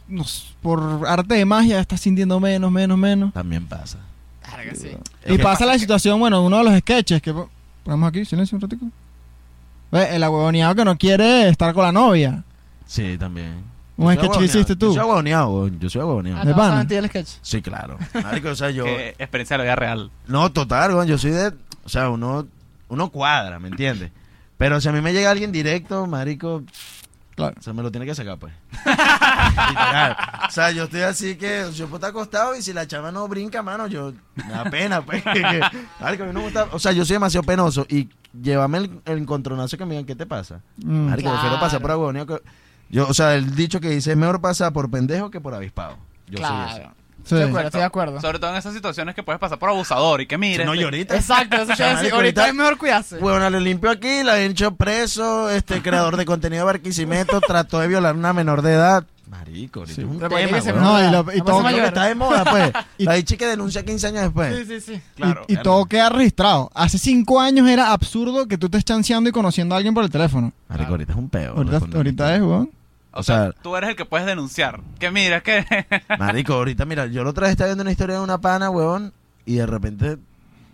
por arte de magia, estás sintiendo menos, menos, menos. También pasa. Verga, sí. Es y que pasa la situación, bueno, uno de los sketches que po- ponemos aquí, silencio un ratico. Ve, El ahuevoneado que no quiere estar con la novia. Sí, también. Un sketch que hiciste tú. Yo soy weón. Yo soy aguaneado. De pana. el sketch. Sí, claro. Marico, o sea, yo... Que experiencia de la vida real. No, total, weón, yo soy de... O sea, uno, uno cuadra, ¿me entiendes? Pero si a mí me llega alguien directo, marico, Claro. se me lo tiene que sacar, pues. Literal. O sea, yo estoy así que yo puedo estar acostado y si la chava no brinca, mano, yo... Me da pena, pues. que- que- marico, a mí no me gusta... O sea, yo soy demasiado penoso y llévame el, el encontronazo que me digan, ¿qué te pasa? Mm. Marico, prefiero Claro. pasar por que... Yo, o sea, el dicho que dice es mejor pasar por pendejo que por avispado. Yo soy ese. claro. Sí. Estoy de acuerdo, estoy de acuerdo. Sobre todo en esas situaciones que puedes pasar por abusador y que mire. No, y ahorita... Exacto, eso te decir. Ahorita es mejor cuidarse. Bueno, le limpio aquí, la he hecho preso, este creador de contenido de Barquisimeto trató de violar a una menor de edad. Marico, ahorita Sí. es un Pero ¿por qué tema, que se weón. No, y lo- y todo- que está de moda, pues. Y- la dicha que denuncia 15 años después. Sí, sí, sí. Claro. y, y todo queda registrado. Hace cinco años era absurdo que tú estés chanceando y conociendo a alguien por el teléfono. Marico, ahorita es un peo. Ahorita es, weón. O O sea, sea- tú eres el que puedes denunciar. Que mira, es que. Marico, ahorita, mira, yo la otra vez estaba viendo una historia de una pana, weón, y de repente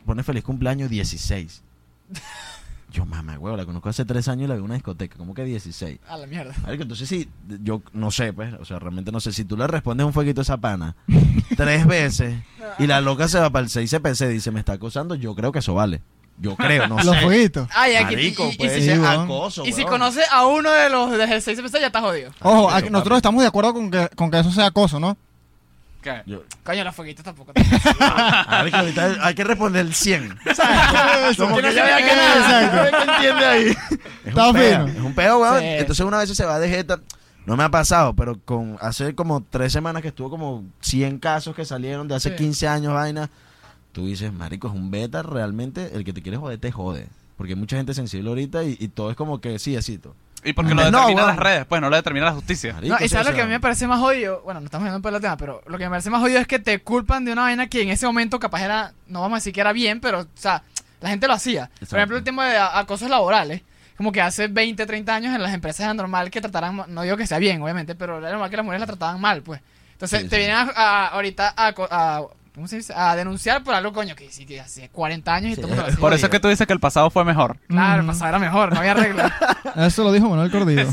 pone feliz cumpleaños 16. Yo, mamá, weón, la conozco hace tres años y la vi en una discoteca, como que 16. A la mierda. Marico, entonces sí, yo no sé, pues, o sea, realmente no sé, si tú le respondes un fueguito a esa pana tres veces y la loca se va para el 6 CPC y dice, me está acosando, yo creo que eso vale. Yo creo, no Los sé. fueguitos. Ay, aquí. Marico, y, y- puede y sí, ser weón. acoso, si, y si weón. conoces a uno de los de 6 CPC, ya estás jodido. Ojo, Ah, aquí- nosotros estamos de acuerdo con que, con que eso sea acoso, ¿no? ¿Qué? Yo- Coño, los fueguitos tampoco. Marico, ahorita hay que responder el 100. Como Que no vea que nada. Exacto. ¿Qué entiende ahí? Es Está un peo, fino. es un peo, weón. Sí. Entonces una vez se va de jeta. No me ha pasado, pero con hace como tres semanas que estuvo como 100 casos que salieron de hace Sí. 15 años, vaina. Tú dices, marico, es un beta, realmente el que te quiere joder te jode. Porque hay mucha gente sensible ahorita y, y todo es como que sí, asito. Y porque No, lo determinan weón. las redes, pues no lo determina la justicia. Marico, No, y sabes lo que a mí me parece más jodido. Bueno, no estamos viendo por el tema, pero lo que me parece más jodido es que te culpan de una vaina que en ese momento capaz era, no vamos a decir que era bien, pero, o sea, la gente lo hacía. Por ejemplo, el tema de acosos laborales. Como que hace 20, 30 años en las empresas era normal que trataran, no digo que sea bien, obviamente, pero era normal que las mujeres la trataban mal, pues. Entonces, Sí, te sí. vienen a, a- ahorita a- ¿cómo se dice? A denunciar por algo, coño, que sí, que hace 40 años y Sí, todo el mundo lo es hacía. Por eso es que tú dices que el pasado fue mejor. Claro, Mm. pasaba era mejor, no había regla. Eso lo dijo Manuel Cordillo.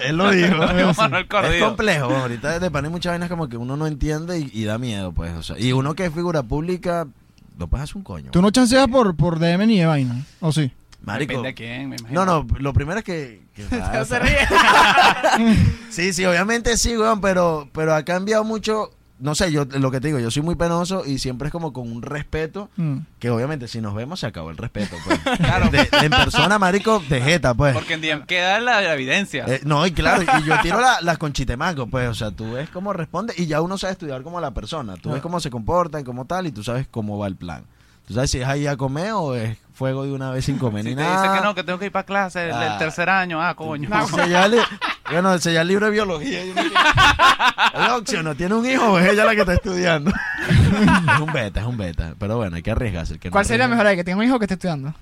Él lo dijo. Manuel Es Cordillo. complejo, weón. ahorita te ponen muchas vainas como que uno no entiende y, y da miedo, pues. O sea, y uno que es figura pública, lo puedes hacer un coño. Tú no chanceas por, por DM ni de vaina, ¿o sí? Marico. Depende de quién, me imagino. No, no, lo primero es que. que No se ríe. Sí, sí, obviamente sí, weón, pero, pero ha cambiado mucho. No sé, yo lo que te digo, yo soy muy penoso y siempre es como con un respeto Mm. que obviamente si nos vemos se acabó el respeto, pues. Claro. De- en persona, marico, de jeta, pues. Porque en DM queda la, la evidencia. Eh, no, y claro, y yo tiro la- las con chitemaco, pues, o sea, tú ves cómo responde y ya uno sabe estudiar como la persona, tú ves cómo se comportan, como tal, y tú sabes cómo va el plan. Tú sabes si es ahí a comer o es fuego de una vez sin comer si ni te nada. dice que no, que tengo que ir para clase el, el Ah. tercer año, ah, coño. Sellar li- bueno, sellar el libro de biología. opción, no tiene un hijo o es ella la que está estudiando. es un beta, es un beta. Pero bueno, hay que arriesgarse. el que no ¿Cuál sería arriesga- mejor ahí? ¿Que tenga un hijo o que esté estudiando?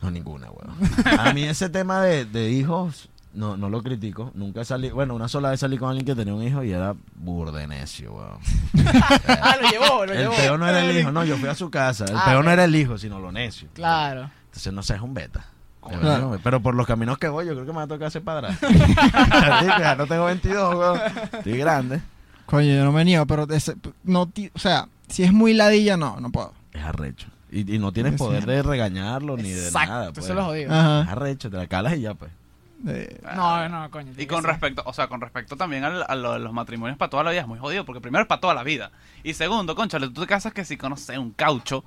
No, ninguna, weón. A mí ese tema de, de hijos, no, no lo critico. Nunca salí. Bueno, una sola vez salí con alguien que tenía un hijo y era burde necio, weón. Ah, lo llevó, lo El llevó. peo no era el hijo, no, yo fui a su casa. El Ah, peo no era el hijo, sino lo necio. Claro. Entonces, no sé, es un beta. Claro. Pero por los caminos que voy, yo creo que me va a tocar ser padrastro. Ya no tengo 22, weón. Estoy grande. Coño, yo no me niego, pero ese- no, o sea, si es muy ladilla, no, no puedo. Es arrecho. Y, y no tienes Es poder de regañarlo ni de nada. eso pues. es lo jodido. Es arrecho, te la calas y ya, pues. Eh, No, no, coño. Y con respecto, o sea, con respecto también al- a, lo de los matrimonios para toda la vida es muy jodido, porque primero es para toda la vida. Y segundo, conchale, tú te casas que si conoces un caucho,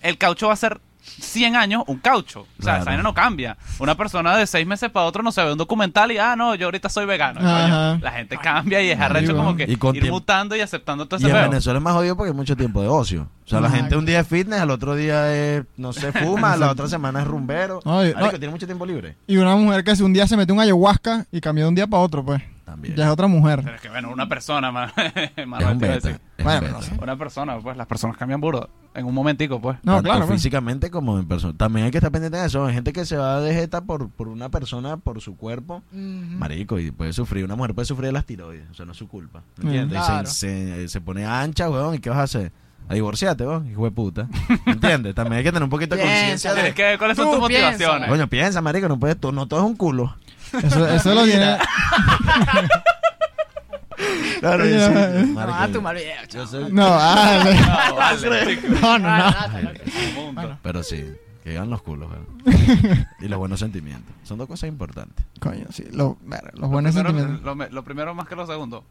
el caucho va a ser 100 años un caucho. O sea, Claro. esa vaina no cambia. Una persona de 6 meses para otro no se ve un documental y, ah, no, yo ahorita soy vegano. Coño, la gente cambia y es arrecho como que Y ir tiempo- mutando y aceptando todo Y ese en peo. Venezuela es más jodido porque hay mucho tiempo de ocio. O sea, la gente un día es fitness, al otro día es, no sé, fuma, la otra semana es rumbero. No, y- no. tiene mucho tiempo libre. Y una mujer que si un día se mete un ayahuasca y cambió de un día para otro, pues. También. Ya es otra mujer. Pero es que, bueno, una persona más. más es un te iba a beta. decir. es Bueno, un pero beta. no sé. Una persona, pues las personas cambian burdo. En un momentico, pues. No, Tanto claro. pues. físicamente como en persona. También hay que estar pendiente de eso. Hay gente que se va de jeta por, por una persona, por su cuerpo. Marico, y puede sufrir. Una mujer puede sufrir de las tiroides. O sea, no es su culpa. ¿Me entiendes? Y Claro. se, se, se pone ancha, weón. ¿Y qué vas a hacer? A divorciarte, weón. Hijo de puta. ¿Me entiendes? También hay que tener un poquito de Piensa, conciencia de... que- ¿Cuáles son Tú tus piensa. motivaciones? Coño, piensa, marico. No, puedes, no todo es un culo. Eso, eso lo tiene. Ah, tu mal video, yo soy- No, ah, No, no, no, no. Pero sí, que llegan los culos, weón. y los buenos sentimientos. Son dos cosas importantes. Coño, sí. Lo, los Lo buenos primero, sentimientos. lo, me- lo primero más que lo segundo.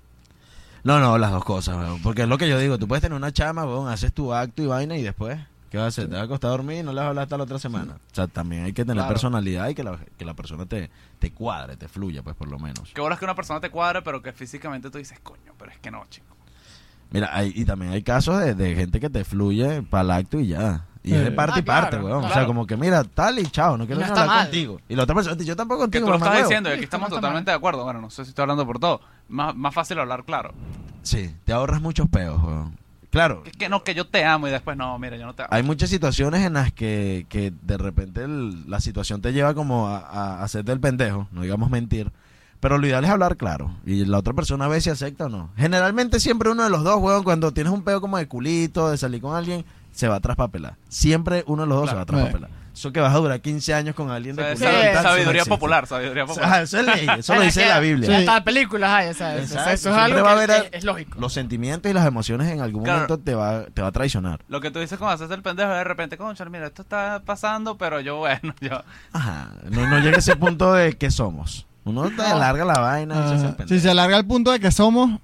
No, no, las dos cosas, weón. Porque es lo que yo digo. Tú puedes tener una chama, weón, haces tu acto y vaina y después... ¿Qué vas a hacer? ¿Te vas a acostar a dormir y no le vas a hablar hasta la otra semana? O sea, también hay que tener Claro. personalidad y que la, que la persona te, te cuadre, te fluya, pues por lo menos. Que horas que una persona te cuadre, pero que físicamente tú dices, coño, pero es que no, chico. Mira, hay, y también hay casos de, de gente que te fluye para el acto y ya. Y es de parte Ah, y parte, claro, weón. O sea, como que mira, tal y chao, no quiero No hablar mal. contigo. Y la otra persona, yo tampoco Que contigo, tú lo estás diciendo y aquí estamos no totalmente de acuerdo. Bueno, no sé si estoy hablando por todo. Más, más fácil hablar claro. Sí, te ahorras muchos peos, weón. Claro, Que, que no, que yo te amo y después no, mira, yo no te amo. hay muchas situaciones en las que, que de repente el- la situación te lleva como a, a hacerte el pendejo, no digamos mentir. Pero lo ideal es hablar claro. Y la otra persona ve si acepta o no. Generalmente siempre uno de los dos, weón, cuando tienes un peo como de culito, de salir con alguien, se va a traspapelar. Siempre uno de los dos se va a traspapelar. Eso que vas a durar 15 años con alguien de O sea, tal, sabiduría popular, sabiduría O sea, popular. eso es ley, eso lo dice que la Biblia. Hasta películas hay, o sea, eso, Exacto, eso es algo va a que haber es, es lógico. Los sentimientos y las emociones en algún Claro. momento te va, te va a traicionar. Lo que tú dices cuando haces el pendejo de repente, concha, mira, esto está pasando, pero yo, bueno, yo... Ajá, no, no llega ese punto de que somos. Uno te alarga la vaina pendejo. si se alarga el punto de que somos,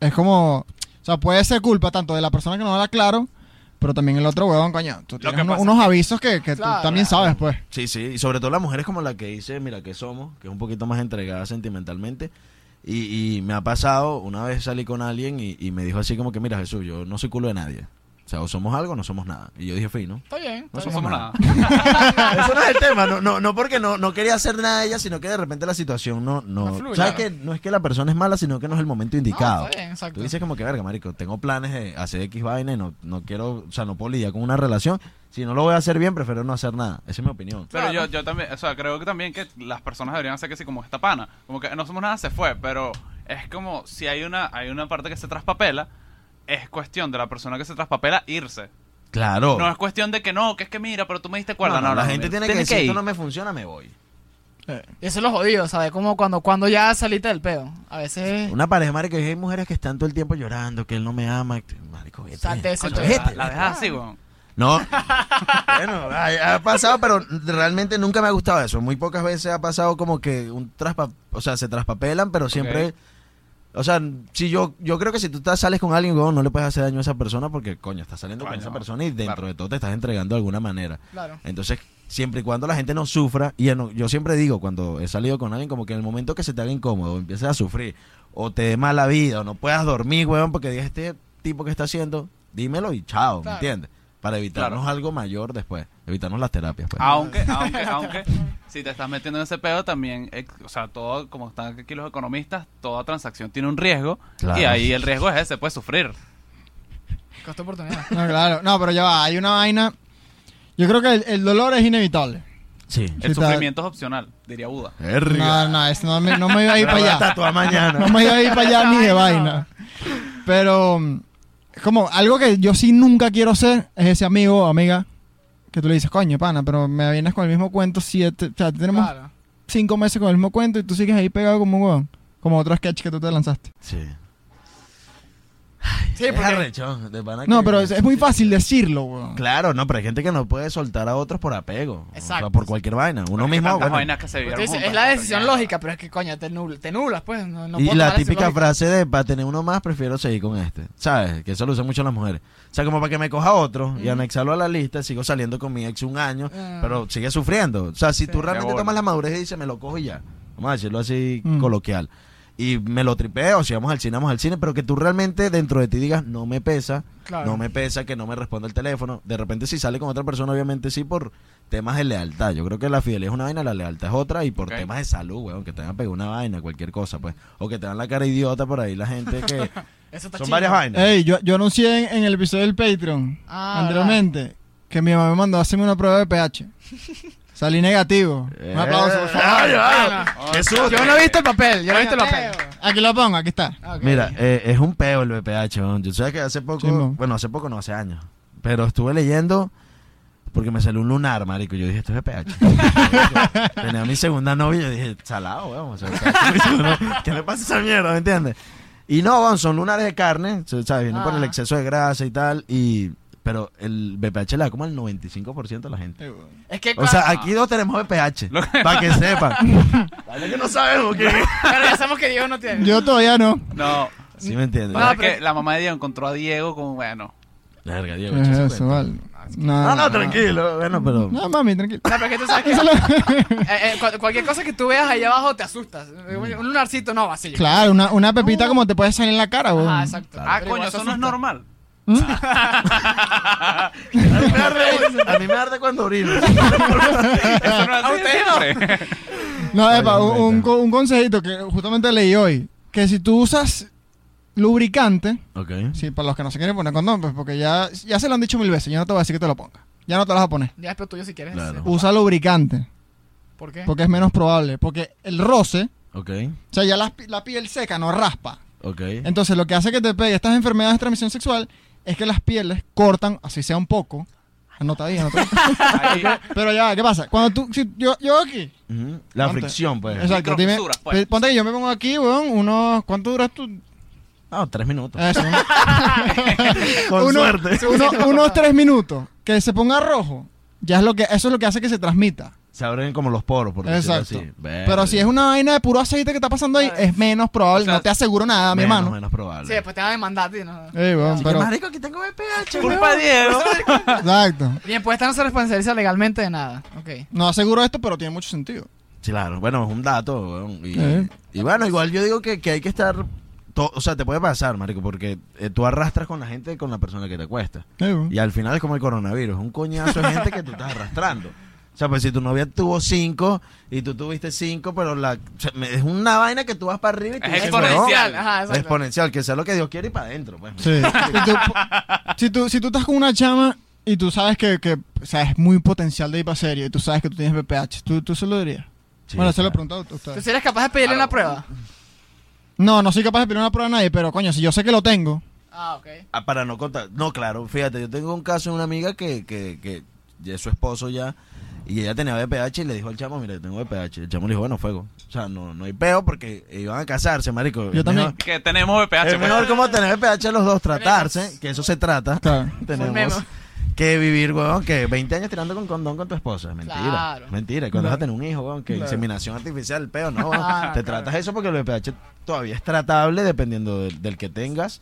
es como. O sea, puede ser culpa tanto de la persona que no habla claro, pero también el otro huevón, coño. Tú tienes uno- unos es avisos que, que Claro, tú también claro. sabes, pues. Sí, sí, y sobre todo las mujeres como la que dice, mira, que somos, que es un poquito más entregada sentimentalmente. Y, y me ha pasado, una vez salí con alguien y, y me dijo así como que, mira Jesús, yo no soy culo de nadie. O sea, o somos algo o no somos nada. Y yo dije, fino. Está bien. No está No bien. somos nada. Eso no es el tema, no, no, no porque no, no quería hacer nada de ella, sino que de repente la situación no... no, No fluye, ¿Sabes claro. que No es que la persona es mala, sino que no es el momento No, indicado. está bien, exacto. Tú dices como que, verga, marico, tengo planes de hacer X vaina y no, no quiero, o sea, no puedo lidiar con una relación. Si no lo voy a hacer bien, prefiero no hacer nada. Esa es mi opinión. Pero Claro. yo, yo también, o sea, creo que también que las personas deberían hacer que sí, como esta pana. Como que no somos nada, se fue, pero es como si hay una, hay una parte que se traspapela, es cuestión de la persona que se traspapela irse. Claro. No es cuestión de que no, que es que mira, pero tú me diste cuerda. No, No, la no, gente mira, tiene que tienes decir, ir. esto no me funciona, me voy. Eso es lo jodido, ¿sabes? Como cuando, cuando ya saliste del peo. A veces. Una pareja, marico, hay mujeres que están todo el tiempo llorando, que él no me ama. Marico, vete. Salte ese vete, La, dejas así, weón. No. bueno, ha, ha pasado, pero realmente nunca me ha gustado eso. Muy pocas veces ha pasado como que un traspa, o sea, se traspapelan, pero siempre, o sea, si yo, yo creo que si tú estás, sales con alguien, weón, no le puedes hacer daño a esa persona porque, coño, estás saliendo con esa persona y dentro claro. de todo te estás entregando de alguna manera. Claro. Entonces, siempre y cuando la gente no sufra, y en- yo siempre digo, cuando he salido con alguien, como que en el momento que se te haga incómodo, o empieces a sufrir, o te dé mala vida, o no puedas dormir, weón, porque digas, este tipo que está haciendo, dímelo y chao, ¿me entiendes? Para evitarnos Claro. algo mayor después, evitarnos las terapias, pues. Aunque, aunque, aunque, si te estás metiendo en ese pedo también, eh, o sea, todo, como están aquí los economistas, toda transacción tiene un riesgo. Claro. Y ahí el riesgo es ese, puedes sufrir. Costo oportunidad. No, claro. No, pero ya va, hay una vaina. Yo creo que el, el dolor es inevitable. Sí. El sufrimiento es opcional, diría Buda. No, no, es- no, me, no me iba a ir para allá. Mañana. No me iba a ir para allá ni de vaina. Pero, mm, como algo que yo sí nunca quiero ser es ese amigo o amiga que tú le dices, coño, pana, pero me vienes con el mismo cuento siete. O sea, tenemos Claro. cinco meses con el mismo cuento y tú sigues ahí pegado como un huevón. Como otro sketch que tú te lanzaste. Sí. Sí, Es porque arrecho, de pana No, pero es, es muy fácil decirlo, weón. Claro, no, pero hay gente que no puede soltar a otros por apego. O sea, Exacto. por cualquier vaina. Uno Porque mismo. tantas bueno, vainas que se tú vieron dices, juntas, es la decisión lógica, pero es que, coño, te, nubla- te nublas, pues. No, no y puedo la decisión típica lógica. frase de para tener uno más prefiero seguir con este. ¿Sabes? Que eso lo usan mucho las mujeres. O sea, como para que me coja otro y Mm. anexarlo a la lista, sigo saliendo con mi ex un año, Ah. pero sigue sufriendo. O sea, si Sí. tú realmente bola. tomas la madurez y dices, me lo cojo y ya. Vamos a decirlo así Mm. coloquial. Y me lo tripeo, si vamos al cine, vamos al cine, pero que tú realmente dentro de ti digas, no me pesa, Claro. no me pesa que no me responda el teléfono. De repente si sale con otra persona, obviamente sí, por temas de lealtad. Yo creo que la fidelidad es una vaina, la lealtad es otra, y por temas de salud, weón, que te van a pegar una vaina, cualquier cosa, pues. O que te dan la cara idiota por ahí la gente que... Eso está Son chido. varias vainas. Ey, yo, yo anuncié en, en el episodio del Patreon Ah, anteriormente que mi mamá me mandó a hacerme una prueba de pH. Salí negativo. Un aplauso, por favor. Ay, ay, Bueno, qué susto. Yo no he visto el papel, yo no he visto el papel. Aquí lo pongo, aquí está. Mira, eh, es un peo el BPH. Yo sé que hace poco, Sí, bueno, hace poco no, hace años, pero estuve leyendo porque me salió un lunar, marico. Yo dije, esto es BPH. Tenía mi segunda novia y yo dije, salado, weón. o sea, ¿Qué le pasa a esa mierda, me entiendes? Y no, son lunares de carne, ¿sabes? Vienen por el Ah. exceso de grasa y tal, y... Pero el BPH le da como al 95% a la gente. Es que, O sea, aquí dos tenemos BPH, que- para que sepan. Vale que no sabemos qué. pero ya sabemos que Dios no tiene. Yo todavía no. No, ¿Sí me entiendes? No, pero- que la mamá de Diego encontró a Diego como, bueno, Verga, Diego, ¿Qué es echa ese eso, vale? No, No, no, tranquilo. Bueno, pero. No, mami, tranquilo. No, pero es que tú sabes que eh, eh, cu- cualquier cosa que tú veas ahí abajo te asustas. Un lunarcito no, vacío. Claro, una, una pepita como te puede salir en la cara, weón. Ajá, exacto. Claro. ah, Pero coño, eso no es normal. ¿Mm? A mí me arde, a mí me arde cuando orino. Eso no no. siempre. No, epa, un, un consejito que justamente leí hoy. Que si tú usas lubricante, Ok. sí, para los que no se quieren poner condón, pues porque ya, ya se lo han dicho mil veces, yo no te voy a decir que te lo pongas. Ya no te lo vas a poner. Ya es tuyo si quieres. Claro. Usa lubricante, ¿Por qué? porque es menos probable. Porque el roce, o sea, ya la, la piel seca no raspa. Entonces, lo que hace que te pegue estas enfermedades de transmisión sexual es que las pieles cortan, así sea un poco. Anota ahí, anota ahí. Ahí, Pero ya, ¿qué pasa? Cuando tú, si yo, yo aquí. La Ponte. fricción, pues. exacto, dime, pues. ponte que yo me pongo aquí, weón, unos, ¿cuánto duras tú? Ah, tres minutos. Eso, Con uno- suerte. uno- unos tres minutos, que se ponga rojo, ya es lo que, eso es lo que hace que se transmita. Se abren como los poros, por decirlo Exacto. así. Pero si es una vaina de puro aceite que está pasando ahí, es menos probable, O sea, no te aseguro nada, mi menos, hermano. menos probable. Sí, después te van a demandar a ti, ¿no? Ey, weón, Así que, pero, marico, aquí tengo BPH. Culpa de Diego. exacto. Bien, pues esta no se responsabiliza legalmente de nada. Ok. No aseguro esto, pero tiene mucho sentido. Sí, claro. Bueno, es un dato. weón, Y, y bueno, igual yo digo que, que hay que estar... to- o sea, te puede pasar, marico, porque eh, tú arrastras con la gente con la persona que te cuesta. Ey. Y al final es como el coronavirus, un coñazo de gente que tú estás arrastrando. O sea, pues si tu novia tuvo cinco y tú tuviste cinco, pero la, o sea, me- es una vaina que tú vas para arriba y tú Es dices, exponencial. "No". Ajá. Exponencial, que sea lo que Dios quiere y para adentro. Pues. Sí. Si tú, si, tú, si tú estás con una chama y tú sabes que, que o sea, es muy potencial de ir para serio y tú sabes que tú tienes BPH, ¿tú, tú se lo dirías? Sí, bueno, se lo he preguntado a ¿Tú ustedes. serías capaz de pedirle Claro. una prueba? No, no soy capaz de pedir una prueba a nadie, pero coño, si yo sé que lo tengo. Ah, ok. Ah, para no contar. No, claro, fíjate, yo tengo un caso de una amiga que, que, que ya es su esposo ya, y ella tenía BPH y le dijo al chamo, mira, yo tengo BPH. El chamo le dijo, bueno, fuego. O sea, no, no hay peo porque iban a casarse, marico. Yo Es también. mejor- Que tenemos BPH. Es mejor como tener BPH los dos, tratarse, que eso se trata. Claro. Tenemos que vivir, weón, que 20 años tirando con condón con tu esposa. Mentira. Claro. Mentira. Cuando Claro. vas a tener un hijo, weón, que Claro. inseminación artificial, peo, no, weón. Ah, Te claro. tratas eso porque el VPH todavía es tratable dependiendo del, del que tengas.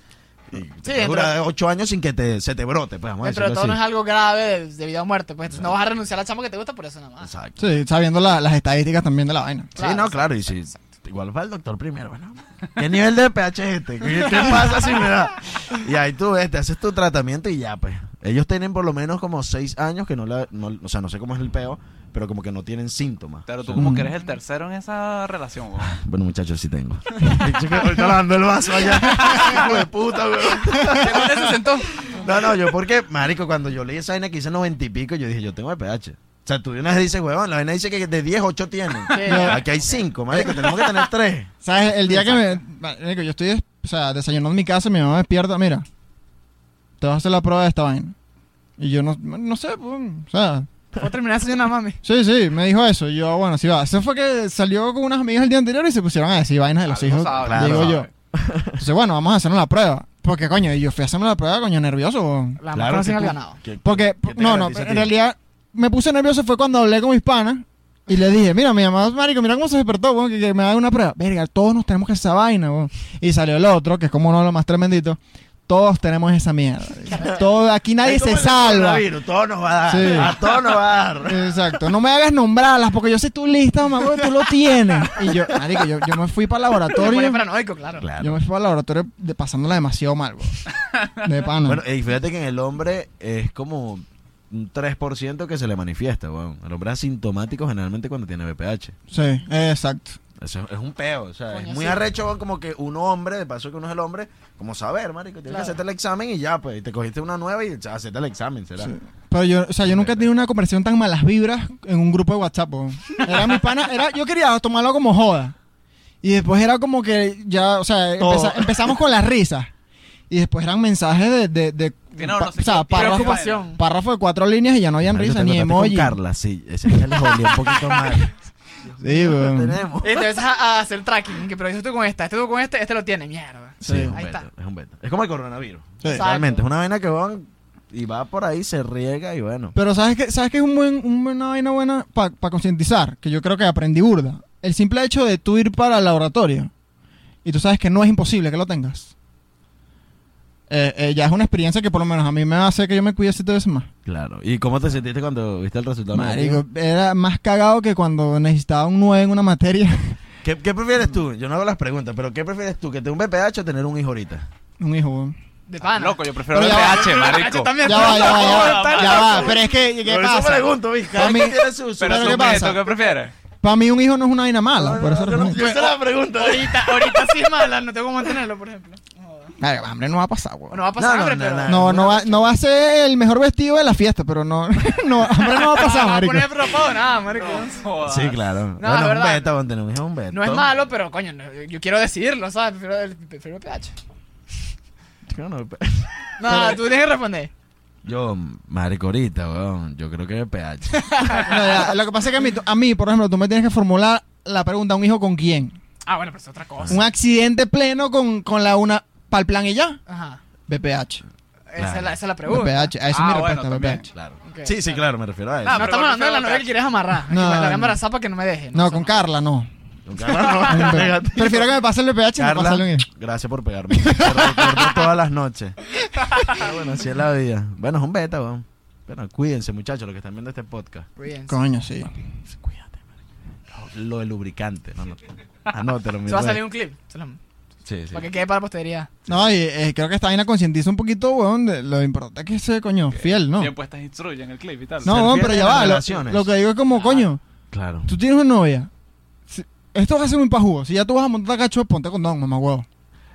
Dentro- durar 8 años sin que te, se te brote, pues vamos a Dentro de decirlo todo no es algo grave de, vida o muerte. Pues entonces no vas a renunciar a la chama que te gusta por eso nada más. Exacto. Sí, sabiendo la- las estadísticas también de la vaina. Sí, Claro, no, exacto, claro, y si igual va el doctor primero, bueno. ¿Qué nivel de pH es este? ¿Qué, qué pasa si me da? Y ahí tú ves, te haces tu tratamiento y ya, pues. Ellos tienen por lo menos como 6 años que no la, no- o sea, no sé cómo es el peo, pero como que no tienen síntomas. Pero tú O sea, como Mm. que eres el tercero en esa relación, weón. Bueno, muchachos, sí tengo. Chico, Ahorita lavando el vaso allá. Hijo de puta. ¿De dónde se sentó? No, no, yo porque, marico, cuando yo leí esa vaina que hice 90 y pico, yo dije, yo tengo el pH. O sea, tú de una vez dices, huevón, la vaina dice que de 10, 8 tienen. Sí. Aquí hay 5, marico, tenemos que tener 3. ¿Sabes? El día que me. marico, yo estoy, o sea, desayunando en mi casa, mi mamá me despierta, mira, te vas a hacer la prueba de esta vaina. Y yo no, no sé, pues, o sea, terminar siendo una mami. sí, sí, me dijo eso. Y yo, bueno, sí va. Eso fue que salió con unas amigas el día anterior y se pusieron a decir vainas de los hijos. sabe, claro. digo yo. sabe. Entonces, bueno, vamos a hacernos la prueba. Porque, coño, y yo fui a hacerme la prueba, coño, nervioso. weón. La más Claro, que tú- ganado. que- Porque, no, no, en realidad me puse nervioso fue cuando hablé con mis panas y le dije, mira, mi mamá, marico, mira cómo se despertó, weón, que, que me haga una prueba. Verga, todos nos tenemos que hacer esa vaina, weón. Y salió el otro, que es como uno de los más tremenditos. Todos tenemos esa mierda. Todo, aquí nadie se salva. Todo nos va a dar. Sí. A todos nos va a dar. Exacto, no me hagas nombrarlas porque yo sé tu lista, mamá, tú lo tienes. Y yo, marico, yo, yo me fui para el laboratorio. paranoico, claro. Claro. Yo me fui para el laboratorio de, pasándola demasiado mal. De pana. Bueno, y fíjate que en el hombre es como un 3% que se le manifiesta, weón. El hombre es asintomático generalmente cuando tiene BPH. sí, exacto. Eso es un peo, o sea, Coño, es muy sí. arrecho como que uno hombre, de paso que uno es el hombre, como saber, marico, tienes Claro. que hacerte el examen y ya, pues, y te cogiste una nueva y ya, hacete el examen, será. Sí. Pero yo, o sea, yo nunca he tenido una conversación tan malas vibras en un grupo de WhatsApp. weón. Era mi pana, era, yo quería tomarlo como joda. Y después era como que ya, o sea, empeza- empezamos con las risas. Y después eran mensajes de, de, de- Que no, pa- no sé o sea, párrafo, párrafo de cuatro líneas y ya no habían te ni emoji. Con Carla, sí, ese ya un poquito más. Sí, weón. tenemos. Y te empiezas a, a hacer tracking. Que pero yo estoy con esta, este con este, este lo tiene. Mierda. Sí, es un Ahí beta, está. es un beta. Es como el coronavirus. Exacto. Realmente, es una vaina que van y va por ahí, se riega y bueno. Pero ¿sabes qué, ¿sabes qué es un buen, un buena vaina buena para concientizar? Que yo creo que aprendí burda. El simple hecho de tú ir para el laboratorio y tú sabes que no es imposible que lo tengas. Eh, eh, ya es una experiencia que por lo menos a mí me hace que yo me cuide siete veces más. Claro. ¿Y cómo te sentiste cuando viste el resultado? Marico, era más cagado que cuando necesitaba un 9 en una materia. ¿Qué, ¿Qué prefieres tú? Yo no hago las preguntas, pero ¿qué prefieres tú? ¿Que te un BPH o tener un hijo ahorita? un hijo, weón. De pana. Loco, yo prefiero Pero ya va, BPH, Yo marico. Ya va, ya va, ya va. Ya va, pero es que, ¿qué Por eso pasa? pregunto, ¿viste? Mí- tiene su- su- Pero ¿Pero tú, qué pasa? ¿tú qué prefieres? Para mí un hijo no es una vaina mala. Por eso yo, no- yo hice la pregunta. Ahorita, ahorita sí es mala, no tengo cómo mantenerlo, por ejemplo. Ay, hambre no va a pasar, weón. O no va a pasar No, no, hambre, no, pero. no. No, no va, no va a ser el mejor vestido de la fiesta, pero no, no, hambre no va a pasar, No va a marico. poner propósito, nada, marico. Sí, claro. No, bueno, es un es. No es malo, pero coño, no, yo quiero decirlo, ¿sabes? Prefiero el, prefiero el pH. Yo no, No, tú tienes que responder. Yo, marico, ahorita, weón, yo creo que es pH. No, ya, lo que pasa es que a mí, a mí, por ejemplo, tú me tienes que formular la pregunta, ¿un hijo con quién? Ah, bueno, pero es otra cosa. Un accidente pleno con, con la una, para el plan y ya. Ajá. BPH. Esa, es la, esa es la pregunta. BPH, a esa es Ah, mi bueno, respuesta, también. BPH. Claro. Sí, sí, claro. claro, me refiero a eso. Ah, No pero estamos hablando de la novia que quieres amarrar. No, me la voy a no. embarazar para que no me deje. No, con Carla no. Con Carla no. Prefiero que me pase el BPH y no Carla, pasarle un hijo. gracias por pegarme. Recuerdo todas las noches. Pero bueno, así es la vida. Bueno, es un beta, weón. Pero cuídense, muchachos, los que están viendo este podcast. Cuídense. Coño, sí. Cuídate, marico. Lo, lo del lubricante. No, no. Anótelo, mi Se va a salir un clip. Se lo- Sí, sí. Para que quede para la posteridad. No, y eh, creo que esta vaina concientiza un poquito, weón, de lo importante es que ese coño fiel, ¿no? Bien puestas instruyen el clip y tal. No, weón, pero ya va. Lo, relaciones. lo que digo es como, coño, Claro. tú tienes una novia. Si- esto va a ser muy pajugo. Si ya tú vas a montar cacho, ponte condón, mamá huevo.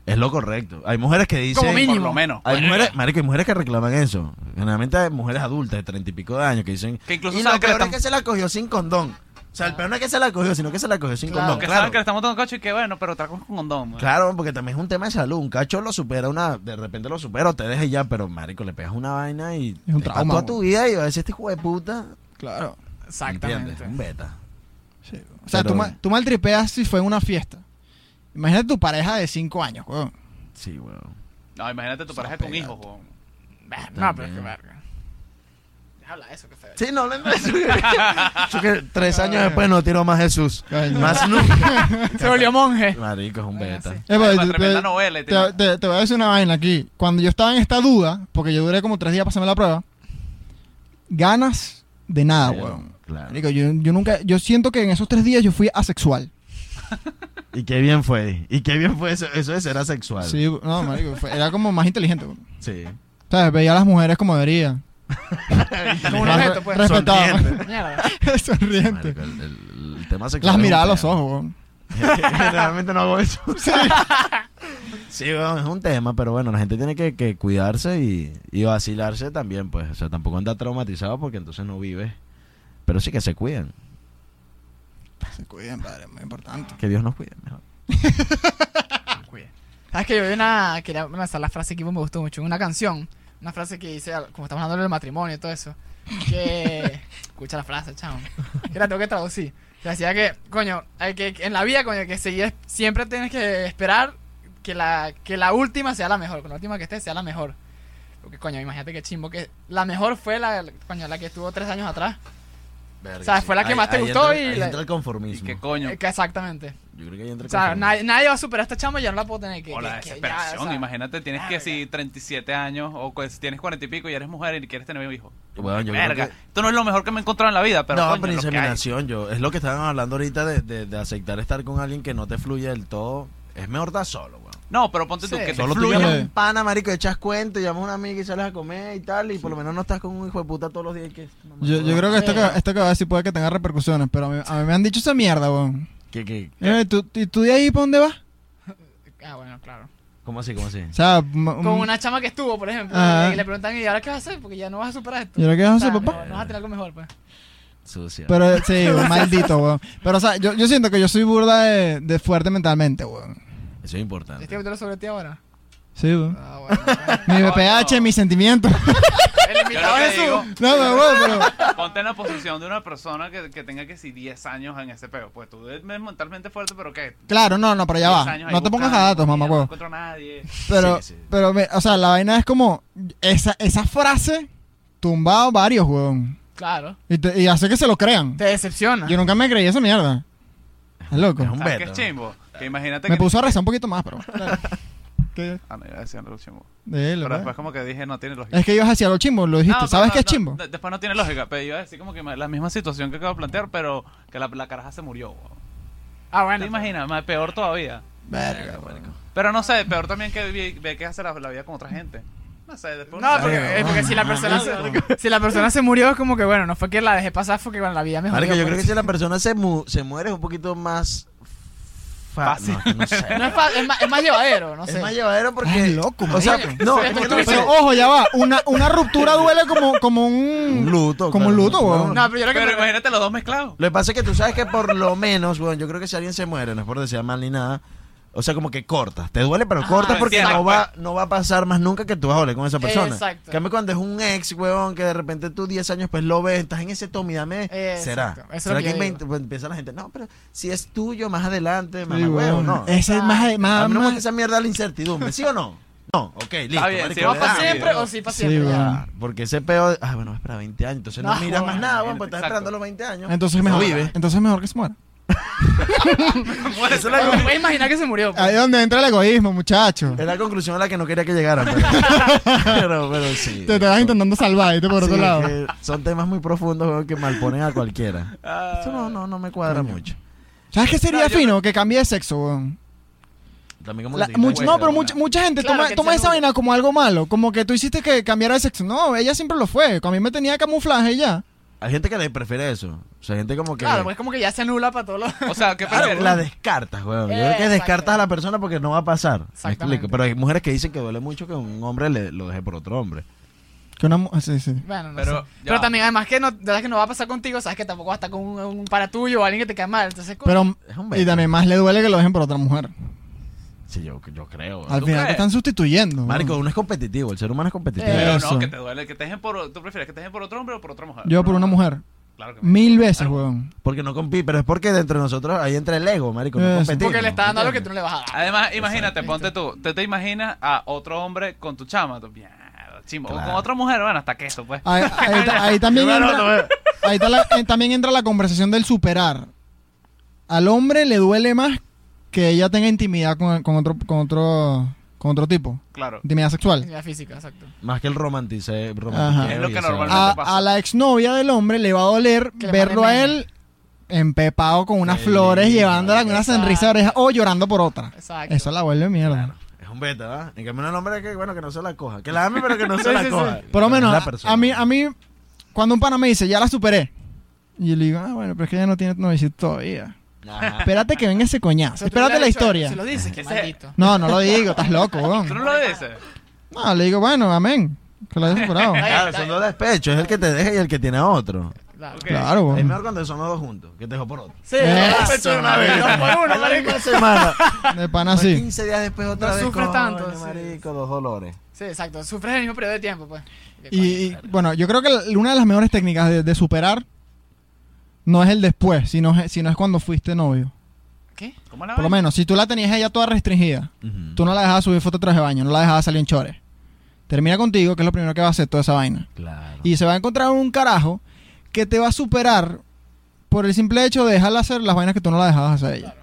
Es lo correcto. Hay mujeres que dicen. Como mínimo. Por lo menos. Hay mujeres, marico, hay mujeres que reclaman eso. Generalmente hay mujeres adultas de treinta y pico de años que dicen. Que incluso y lo que peor es que se la cogió sin condón. O sea, el peor no es que se la cogió, sino que se la cogió sin Claro. condón. Que Claro. saben que le estamos dando cacho y que bueno, pero tragos con condón. man. Claro, porque también es un tema de salud. Un cacho lo supera una, de repente lo supera o te deja y ya, pero marico, le pegas una vaina y Es un trauma, toda tu vida y va a decir este hijo de puta. Claro. Exactamente. ¿Entiendes? Un beta. O sea, Pero- tú, ma- tú maltripeas si fue en una fiesta. Imagínate tu pareja de 5 años, weón. Sí, weón. No, imagínate tu pareja con hijos. weón. No, pero es que verga. De eso, que feo. Sí, no hablando de eso. Yo que tres años después no tiró más Jesús. Más nunca. Se volvió monje. Marico, es un beta. Eh, pues, te- novela y te, te- te voy a decir una vaina aquí. Cuando yo estaba en esta duda, porque yo duré como tres días para hacerme la prueba, ganas de nada, Pero, weón. Claro. Marico, yo, yo nunca, yo siento que en esos tres días yo fui asexual. Y qué bien fue. Y qué bien fue eso, eso de ser asexual. Sí, no, marico, fue- era como más inteligente, weón. Sí. ¿Sabes? Veía a las mujeres como debería. Como un objeto, pues. Sonriente. Mierda. Sonriente. Marico, el, el- el tema sexual. Las es miraba a los tema. ojos, weón. Generalmente no hago eso. Sí, weón, es un tema, pero bueno, la gente tiene que, que cuidarse y, y vacilarse también, pues. O sea, tampoco anda traumatizado porque entonces no vive Pero sí que se cuiden. Se cuiden, padre, muy importante. Que Dios nos cuide mejor. ¿Sabes que yo vi una. Quería lanzar la frase que me gustó mucho. Una canción. Una frase que dice, como estamos hablando del matrimonio y todo eso. Que. Escucha la frase, chamo. Que la tengo que traducir. Que decía que, coño, hay que, en la vida, coño, que seguir, siempre tienes que esperar que la, que la última sea la mejor. Que la última que esté sea la mejor. Porque, coño, imagínate que chimbo que la mejor fue la, coño, la que estuvo tres años atrás. Verga, O sea, fue la que más te gustó entra, y ahí la- entra el ¿Y conformismo. qué coño? Eh, que exactamente. Yo creo que ahí entra el O sea, conformismo. nadie, nadie va a superar a esta chama y ya no la puedo tener que. O la que- que ya, desesperación, o sea, imagínate, tienes que si 37 años o pues, tienes 40 y pico y eres mujer y quieres tener un hijo. Bueno, yo creo Verga, que- esto no es lo mejor que me he encontrado en la vida, pero no, coño, pero inseminación, yo. Es lo que estaban hablando ahorita de, de, de aceptar estar con alguien que no te fluye del todo. Es mejor estar solo, weón. No, pero ponte tú Sí. que te Solo tú fluya. llamas un pana, marico, echas cuento, llamas a una amiga y sales a comer y tal, y por lo menos no estás con un hijo de puta todos los días. Que, Yo, yo creo que esto, que esto que va a decir puede que tenga repercusiones, pero a mí, a mí me han dicho esa mierda, weón. que, que, Eh, ¿tú, ¿Y tú de ahí para dónde vas? Ah, bueno, claro. ¿Cómo así, cómo así? O sea, Con una chama que estuvo, por ejemplo, Ajá. y le preguntan, ¿y ahora qué vas a hacer? Porque ya no vas a superar esto. ¿Y ahora qué vas a hacer, O sea, papá? No, vas a tener algo mejor, pues. Sucia. Pero sí, weón, maldito, weón. Pero, o sea, yo, yo siento que yo soy burda de, de fuerte mentalmente, weón. Eso es importante. ¿Tienes que meterlo sobre ti ahora? Sí, weón. Ah, bueno. Mi No, BPH, no. mis sentimientos. El digo, No, no, weón, pero... ponte en la posición de una persona que, que tenga que si 10 años en ese peo. Pues tú eres mentalmente fuerte, pero ¿qué? Claro, no, no, pero ya 10 va. No te pongas a datos, mamá, No weón. encuentro a nadie. Pero, Sí, sí. pero, o sea, la vaina es como... Esa, esa frase tumba a varios, weón. Claro. Y, te- y hace que se lo crean. Te decepciona. Yo nunca me creí esa mierda. Es loco. Es un ¿Sabes qué es beto. chimbo? Que imagínate Me que... puso a rezar un poquito más, pero... ¿Qué? Ah, no, iba a decir algo chimbo. De él, Pero ¿verdad? después como que dije, no tiene lógica. Es que ibas hacia lo chimbo, lo dijiste. No, ¿Sabes no, qué es no, chimbo? de- después no tiene lógica, pero iba a decir como que la misma situación que acabo de plantear, pero que la, la caraja se murió. weón. Ah, ¿Te bueno. imaginas? Más peor todavía. Verga, Pero no sé, peor también que vi- ve que hace la, la vida con otra gente. No sé, después No, uno porque, eh, porque si la persona se, si la persona se murió es como que bueno, no fue que la dejé pasar, fue que bueno, la vida me Marico, jodió, yo creo que pues. si la persona se, mu- se muere es un poquito más Fácil. No, que no sé. No es, fa- es, más, es más llevadero, no sé. Es más llevadero porque. Loco, o sea, no, es porque tú tú dices- dices, Pero ojo, ya va. Una, una ruptura duele como, como un... un luto. Como un luto, weón. No, pero yo creo que Pero me- imagínate los dos mezclados. Lo que pasa es que tú sabes que por lo menos, bueno, yo creo que si alguien se muere, no es por decir mal ni nada, o sea, como que cortas. Te duele, pero Ajá, cortas porque no va, no va a pasar más nunca que tú vas a volver con esa persona. Exacto. En cambio, cuando es un ex, weón, que de repente tú 10 años pues lo ves, estás en ese Tommy, dame, Exacto. será. Eso es ¿Será que que, yo en digo. 20 pues, empieza la gente, no, pero si es tuyo más adelante, mamá Sí, huevo, weón. no. Ese es más... A más, mí no más- esa mierda de la incertidumbre, ¿sí o no? No, ok, listo. bien, marico, sí, ¿Va para sí, siempre sí. o sí para Sí, siempre? ya? Ah, porque ese peo, ah, bueno, espera 20 años, entonces no, No, miras más nada, weón, pues estás Exacto. esperando los 20 años. Entonces es No mejor, vive. entonces es mejor que se muera. Muere, Esa es Pero la, me puedes imaginar que se murió. pues. Ahí es donde entra el egoísmo, muchacho. es la conclusión a la que no quería que llegaran. Pero, pero, pero sí. Te, vas intentando salvar y te por Sí, otro es lado. que son temas muy profundos weón, que malponen a cualquiera. Ah. Esto no, no, no me cuadra Coño. mucho. ¿Sabes qué sería No, fino? Que cambie de sexo, weón. También como La- que te much- quitas no, pero mucha, mucha gente Claro, toma, esa vaina como algo malo. Como que tú hiciste que cambiara de sexo. No, ella siempre lo fue. A mí me tenía camuflaje y ya. Hay gente que le prefiere eso. O sea, hay gente como que. Claro, pues como que ya se anula para todos los... O sea, ¿qué Claro, prefieres? la descartas, weón. Yo creo que descartas a la persona porque no va a pasar. Me explico. Pero hay mujeres que dicen que duele mucho que un hombre le, lo deje por otro hombre. Que una mu- sí, sí. Bueno, no Pero, sé. Pero también, además que no, de verdad que no va a pasar contigo, sabes que tampoco va a estar con un, un para tuyo o alguien que te cae mal. Entonces, coño, Pero, Es un y también más le duele que lo dejen por otra mujer. Sí, yo, yo creo. Al ¿Tú final te crees? están sustituyendo. Marico, uno es competitivo. El ser humano es competitivo. Pero Eso. no, que te duele, que te dejen por... ¿Tú prefieres que te dejen por otro hombre o por otra mujer? Yo por una mujer. Claro que Mil veces, weón. Porque no compite, pero es porque dentro de nosotros ahí entra el ego, marico. No Eso. competimos, porque le está dando algo que tú no le vas a dar. Además, imagínate, ponte tú, te, te imaginas a otro hombre con tu chama, tú, mierda, chimbo. O Claro. con otra mujer, bueno, hasta que eso, pues. Ahí, ahí ta- ahí también Yo me entra, anoto, ahí ta la- eh, también entra la conversación del superar. Al hombre le duele más que ella tenga intimidad con, con otro con otro con otro tipo, Claro. intimidad sexual. La física, exacto. Más que el romantice. Ajá. Es lo que normalmente- A, pasa. a la exnovia del hombre le va a doler Que verlo a él empepado con unas flores, llevándola con una sonrisa de oreja o llorando por otra. Exacto. Eso la vuelve mierda. Es un beta, ¿verdad? En cambio, un hombre que, bueno, que no se la coja. Que la ame, pero que no se Sí, la sí, sí. coja. Por lo menos, a, a mí, a mí, cuando un pana me dice, ya la superé. Y yo le digo, ah, bueno, pero es que ella no tiene novicito todavía. Ajá. Espérate que venga ese O coñazo. sea, tú Espérate la historia. Se lo dices, que Ese- maldito. No, no lo digo, estás loco, ¿Tú no weón. lo dices? No, le digo, bueno, amén. Que lo haya superado. Ahí Claro, son dos despechos. Es el que te deja y el que tiene a otro. Claro. Ok. Claro, Es weón. mejor cuando son los dos juntos, que te dejó por otro. Sí, Eso, de una vez. Dos por uno, marico. misma semana. De pana Fue así. 15 días después otra No vez. sufres coño, tanto, sí. marico, dos dolores. Sí, exacto. Sufres el mismo periodo de tiempo, pues. Y, y, bueno, yo creo que una de las mejores técnicas de, de superar no es el después, sino, es- sino es cuando fuiste novio. ¿Qué? ¿Cómo la Por lo menos, si tú la tenías ella toda restringida, Ujú. tú no la dejabas subir fotos de traje de baño, no la dejabas salir en chores. Termina contigo, que es lo primero que va a hacer toda esa vaina. Claro. Y se va a encontrar un carajo que te va a superar por el simple hecho de dejarla hacer las vainas que tú no la dejabas hacer a ella.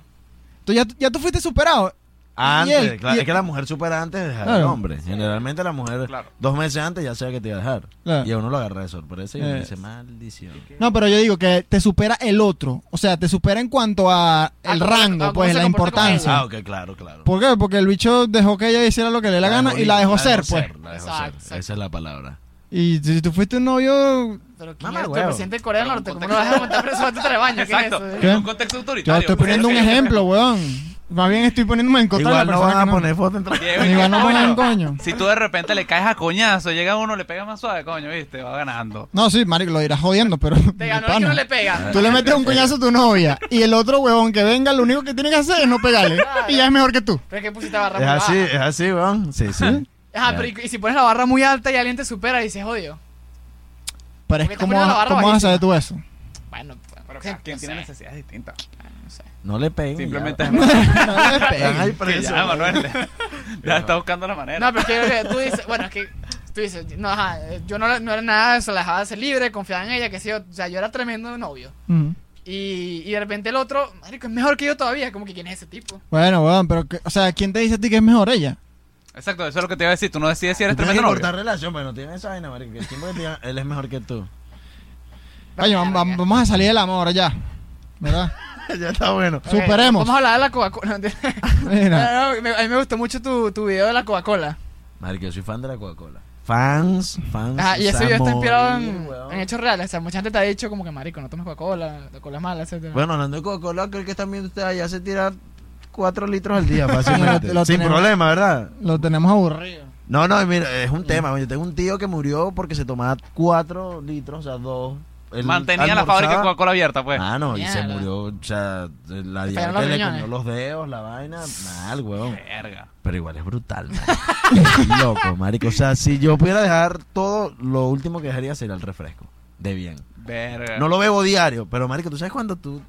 Entonces ya, ya tú fuiste superado. Antes, Y él- claro, y- es que la mujer supera antes de dejar Claro. al hombre. Generalmente la mujer Claro. dos meses antes ya sabe que te iba a dejar. Claro. Y a uno lo agarra de sorpresa y uno Eh. dice, maldición. No, pero yo digo que te supera el otro. O sea, te supera en cuanto a el cómo- rango, a pues, la importancia. Ah, ok, claro, claro. ¿Por qué? Porque el bicho dejó que ella hiciera lo que le dé la gana y la dejó ser, pues. La dejó Exacto, ser. exacto. Esa es la palabra. Y si tú fuiste un novio, Pero ¿quién Mamá, es presidente de Corea del Norte? ¿Cómo no vas a montar preso a tu baño? ¿Qué es Exacto. eso? ¿Qué? En un contexto yo autoritario. estoy poniendo un ejemplo, weón. Más bien estoy poniéndome en contra de Igual la no persona van a que poner foto entre... Diego, Ni van a coño, poner un coño. Si tú de repente le caes a coñazo, llega uno, le pega más suave, coño, viste, va ganando. No, sí, marico, lo dirás jodiendo, pero... Te ganó el que pana. no le pega. Tú le metes un coñazo a tu novia y el otro huevón que venga, lo único que tiene que hacer es no pegarle. Y ya es mejor que tú. Pero es que pusiste barra Es muy así, baja. es así, weón. Sí, sí. Ajá, pero y, y si pones la barra muy alta y alguien te supera y dices, odio. Pero es te como, ponen la barra ¿cómo vas a saber tú eso? Bueno, Pero cada quien no tiene necesidades distintas. No. No le peguen. Simplemente ya. es No le que presos. ya, Manuel. ya está buscando la manera. No, pero es que tú dices, bueno, es que tú dices, no, ajá, yo no, no era nada de eso, la dejaba ser libre, confiaba en ella, que sí, o sea, yo era tremendo novio. Y, y de repente el otro, marico, es mejor que yo todavía, como que quién es ese tipo. Bueno, weón, pero, que- o sea, ¿quién te dice a ti que es mejor ella? Exacto, eso es lo que te iba a decir. Tú no decides si eres tienes que tremendo novio. cortar relación, pero no tiene esa vaina, marico. Que el tiempo que te diga, él es mejor que tú. Oye, vam- vam- vamos a salir del amor ya. ¿Verdad? ya está bueno. Superemos. Vamos a hablar de la Coca-Cola. Mira. No, no, me- a mí me gustó mucho tu, tu video de la Coca-Cola. Marico, yo soy fan de la Coca-Cola. Fans, fans. Ajá, y ese a video está inspirado en, hechos reales. O sea, mucha gente te ha dicho como que, marico, no tomes Coca-Cola, la cola es mala. Bueno, hablando de Coca-Cola, creo que están viendo ustedes allá se tira 4 litros al día fácilmente. Lo Sin tenemos. problema, ¿verdad? Lo tenemos aburrido. No, no, mira, es un tema. Yo tengo un tío que murió porque se tomaba 4 litros, o sea, 2. Mantenía la fábrica de Coca-Cola abierta, pues. Ah, no, y se murió, o sea, la los le riñones. comió los dedos, la vaina, mal, huevón. Verga. Pero igual es brutal, marico. Loco, marico. O sea, si yo pudiera dejar todo, lo último que dejaría sería el refresco. De bien. Verga. No lo bebo diario, pero marico, ¿tú sabes cuando tú...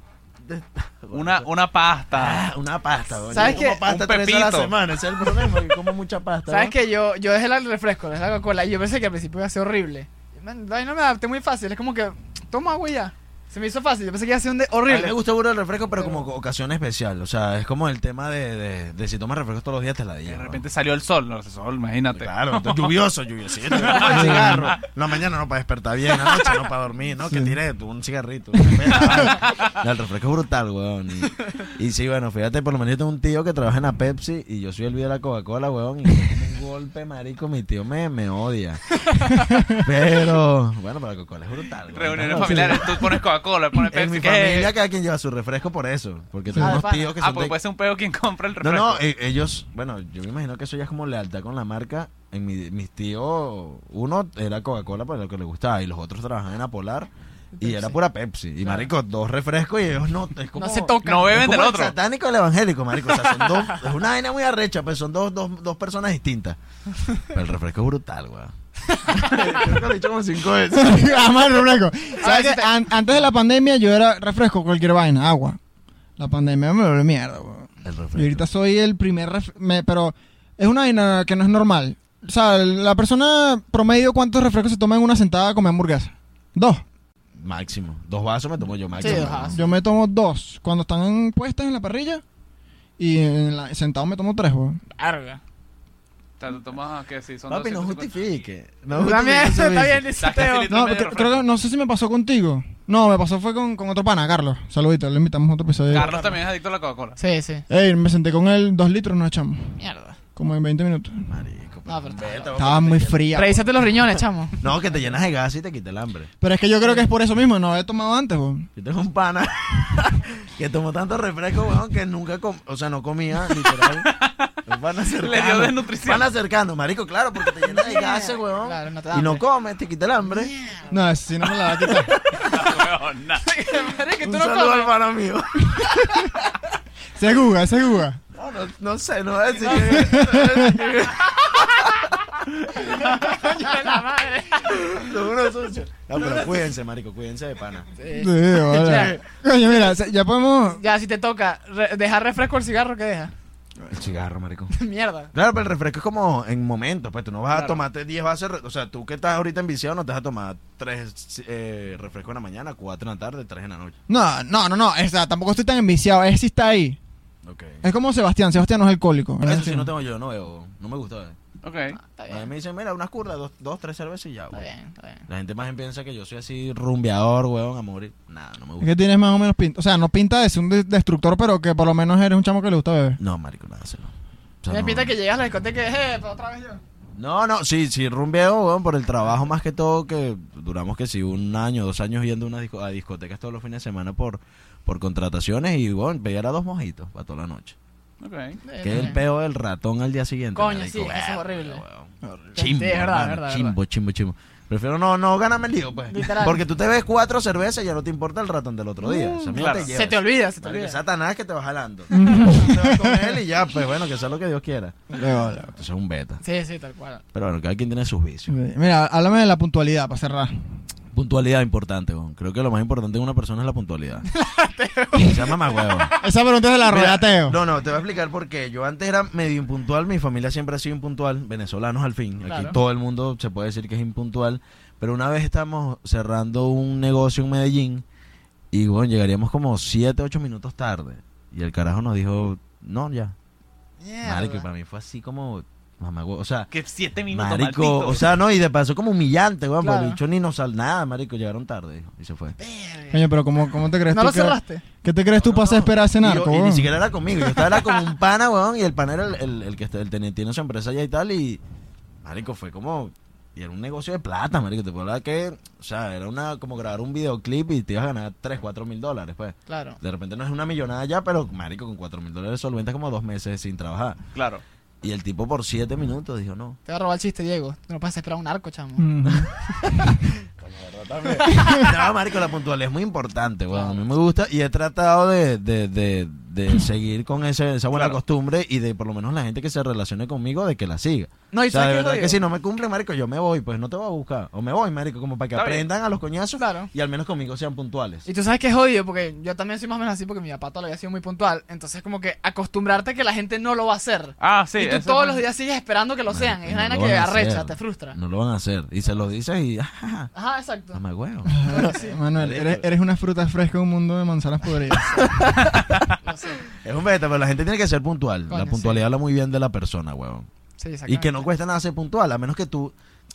Una, una pasta. Ah, una pasta, weón. ¿Sabes qué? pasta Un tres veces a la pepito. semana, ese es el problema, que como mucha pasta. ¿Sabes ¿no? que yo, yo dejé el refresco, dejé la Coca-Cola y yo pensé que al principio iba a ser horrible. Man, no me adapté muy fácil, es como que, toma agua y ya. Se me hizo fácil, yo pensé que iba a ser un de A mí horrible. me gusta mucho el refresco, pero, Pero- como ocasión especial. O sea, es como el tema de, de, de si tomas refresco todos los días te la De digo. repente salió el sol, no el sol, imagínate. Claro, entonces, lluvioso, lluviosito. Un cigarro. La mañana no para despertar bien, la noche no para dormir, ¿no? Que tiré tú un cigarrito. no, el refresco es brutal, weón. Y, y sí, bueno, fíjate, por lo menos yo tengo un tío que trabaja en la Pepsi y yo soy el video de la Coca-Cola, weón. Y un golpe, marico, mi tío me, me odia. Pero, bueno, pero la Coca-Cola es brutal. Reuniones familiares, tú pones Coca-Cola, pones En Pepsi. mi ¿qué? familia cada quien lleva su refresco por eso. Porque tengo Ah, de unos tíos que Ah, son porque de- puede ser un pedo quien compra el no, refresco. no, e- ellos, bueno, yo me imagino que eso ya es como lealtad con la marca. En mi, mis tíos, uno era Coca-Cola por lo que le gustaba y los otros trabajaban en Apolar y era pura Pepsi. Y marico, dos refrescos y ellos no, es como, no se tocan. No beben del el otro. satánico y el evangélico, marico. O sea, son dos, es una vaina muy arrecha, pero son dos, dos, dos personas distintas. Pero el refresco es brutal, weón. Creo que lo he dicho como cinco veces. Jamás el refresco. ver, ¿Sabes si qué? te- An- antes de la pandemia yo era refresco, cualquier vaina, agua. La pandemia me volvió mierda, weón. El refresco. Y ahorita soy el primer ref- me- pero es una vaina que no es normal. O sea, la persona promedio cuántos refrescos se toma en una sentada a comer hamburguesa. Dos. Máximo. Dos vasos me tomo yo máximo. Sí, dos vasos. Yo me tomo dos cuando están puestas en la parrilla y en la- sentado me tomo tres, weón. Verga. O sea, tú tomas, que sí, son Papi, no 250. justifique. No También, justifique su está bien, dice No, creo que no sé si me pasó contigo. No, me pasó fue con, con otro pana, Carlos. Saludito, le invitamos a otro episodio. Carlos también es adicto a la Coca-Cola. Sí, sí. Ey, me senté con él dos litros y nos echamos. Mierda. Como en 20 minutos. Marico, No, pero vete, vamos muy fría. Revísate los riñones, chamo. No, que te llenas de gas y te quita el hambre. Pero es que yo creo que es por eso mismo, no había tomado antes, weón. Yo tengo un pana que tomó tanto refresco, weón, que nunca, com- o sea, no comía, literal. Van acercando. Le dio desnutrición. Van acercando, marico, claro, porque te llenas de gases, weón. Claro, no te da y no hambre. comes, te quita el hambre. No, eso sí no me la va a quitar. Weón, nah. Marico, tú Un no saludo al comes. pana mío. Se guga, se guga. No, no, no sé, no voy a decir que... Coño de la madre. No, pero cuídense, marico, cuídense de pana. Sí. Sí, vale. Coño, mira, ya podemos. Ya, si te toca re- dejar refresco el cigarro, ¿qué deja? El cigarro, marico. Mierda. Claro, pero el refresco es como en momentos, pues tú no vas a tomarte 10 vasos, o sea, tú que estás ahorita enviciado no te vas a tomar 3 eh, refrescos en la mañana, 4 en la tarde, 3 en la noche. No, no, no, no. O sea, tampoco estoy tan enviciado. Es si está ahí. Es como Sebastián. Sebastián no es alcohólico. Eso Es sí no tengo yo, no veo, no me gusta ver. Ok. Está A mí me dicen, mira, unas curdas, dos, dos tres cervezas y ya, Está bien, está bien. La gente más bien piensa que yo soy así rumbeador, weón, a morir. Nada, no me Es gusta. que tienes más o menos pinta. O sea, no pinta de ser un de- destructor, pero que por lo menos eres un chamo que le gusta beber. No, marico, nada, cero. O sea, Me no. pinta que llegas a la discoteca y eh, otra vez yo. No, no, sí, sí, rumbeo, weón, por el trabajo más que todo, que duramos que sí, un año, dos años yendo a, una disco- a discotecas todos los fines de semana por, por contrataciones y, bueno, pegar a dos mojitos para toda la noche. Ok. Que es el peo del ratón al día siguiente. Coño, sí, eso es horrible. weón. Sí, Chimbo, es verdad, hermano, verdad, chimbo, chimbo, chimbo. Prefiero no, no ganarme el lío, pues. Literal. Porque tú te ves cuatro cervezas y ya no te importa el ratón del otro día. Claro. te lleva. Se te olvida, se te olvida. Satanás que te va jalando. Te vas con él y ya, pues bueno, que sea lo que Dios quiera. Entonces es un beta. Sí, sí, tal cual. Pero bueno, cada quien tiene sus vicios. Mira, háblame de la puntualidad para cerrar. Puntualidad importante, weón. Creo que lo más importante en una persona es la puntualidad. Se llama más huevo. Esa pregunta es de la Mira, regateo. No, no, te voy a explicar por qué. Yo antes era medio impuntual, mi familia siempre ha sido impuntual, venezolanos al fin. Aquí todo el mundo se puede decir que es impuntual. Pero una vez estamos cerrando un negocio en Medellín y bueno, llegaríamos como 7, 8 minutos tarde. Y el carajo nos dijo, no, ya. Marico, y para mí fue así como, mamá. O sea, Que siete minutos, marico, maldito. o sea, no, y de paso como humillante, weón, porque Claro. el bicho ni nos sal nada, marico, llegaron tarde, y se fue. Coño, pero ¿cómo, cómo te crees ¿No tú lo que- cerraste? ¿Qué te crees tú No, para no, hacer no. esperar a ese Y yo- narco, Y, ni siquiera era conmigo. Yo estaba era con un pana, weón, y el pana era el, el, el que está- el tenía, tiene su empresa allá y tal, y marico, fue como y era un negocio de plata, marico, te puedo hablar que, o sea, era una como grabar un videoclip y te ibas a ganar 3, 4 mil dólares, pues. Claro. De repente no es una millonada ya, pero marico, con 4 mil dólares solventas como dos meses sin trabajar. Claro. Y el tipo por 7 minutos dijo, no. Te va a robar el chiste, Diego. Tú no puedes esperar un arco, chamo. Ujú. no, marico, la puntualidad es muy importante, weón. A mí me gusta y he tratado de, de, de, de seguir con ese, esa buena Claro. costumbre y de por lo menos la gente que se relacione conmigo de que la siga. No, y o sea, ¿sabes de verdad que si no me cumple, marico, yo me voy, pues no te voy a buscar. O me voy, marico, como para que Está bien. aprendan a los coñazos Claro. y al menos conmigo sean puntuales. Y tú sabes que es jodido, porque yo también soy más o menos así, porque mi papá todavía ha sido muy puntual. Entonces, como que acostumbrarte a que la gente no lo va a hacer. Ah, sí. y tú todos los días sigues esperando que lo Marico, sean. Es no una lo que arrecha, hacer. te frustra. No lo van a hacer. Y se lo dices y, Ajá, exacto. dame huevo. Sí, Manuel, eres, eres una fruta fresca en un mundo de manzanas podridas. lo sé. Es un beta, pero la gente tiene que ser puntual. Coño, la sí. puntualidad habla muy bien de la persona, huevón. Sí, Y que no cuesta nada ser puntual, a menos que tú,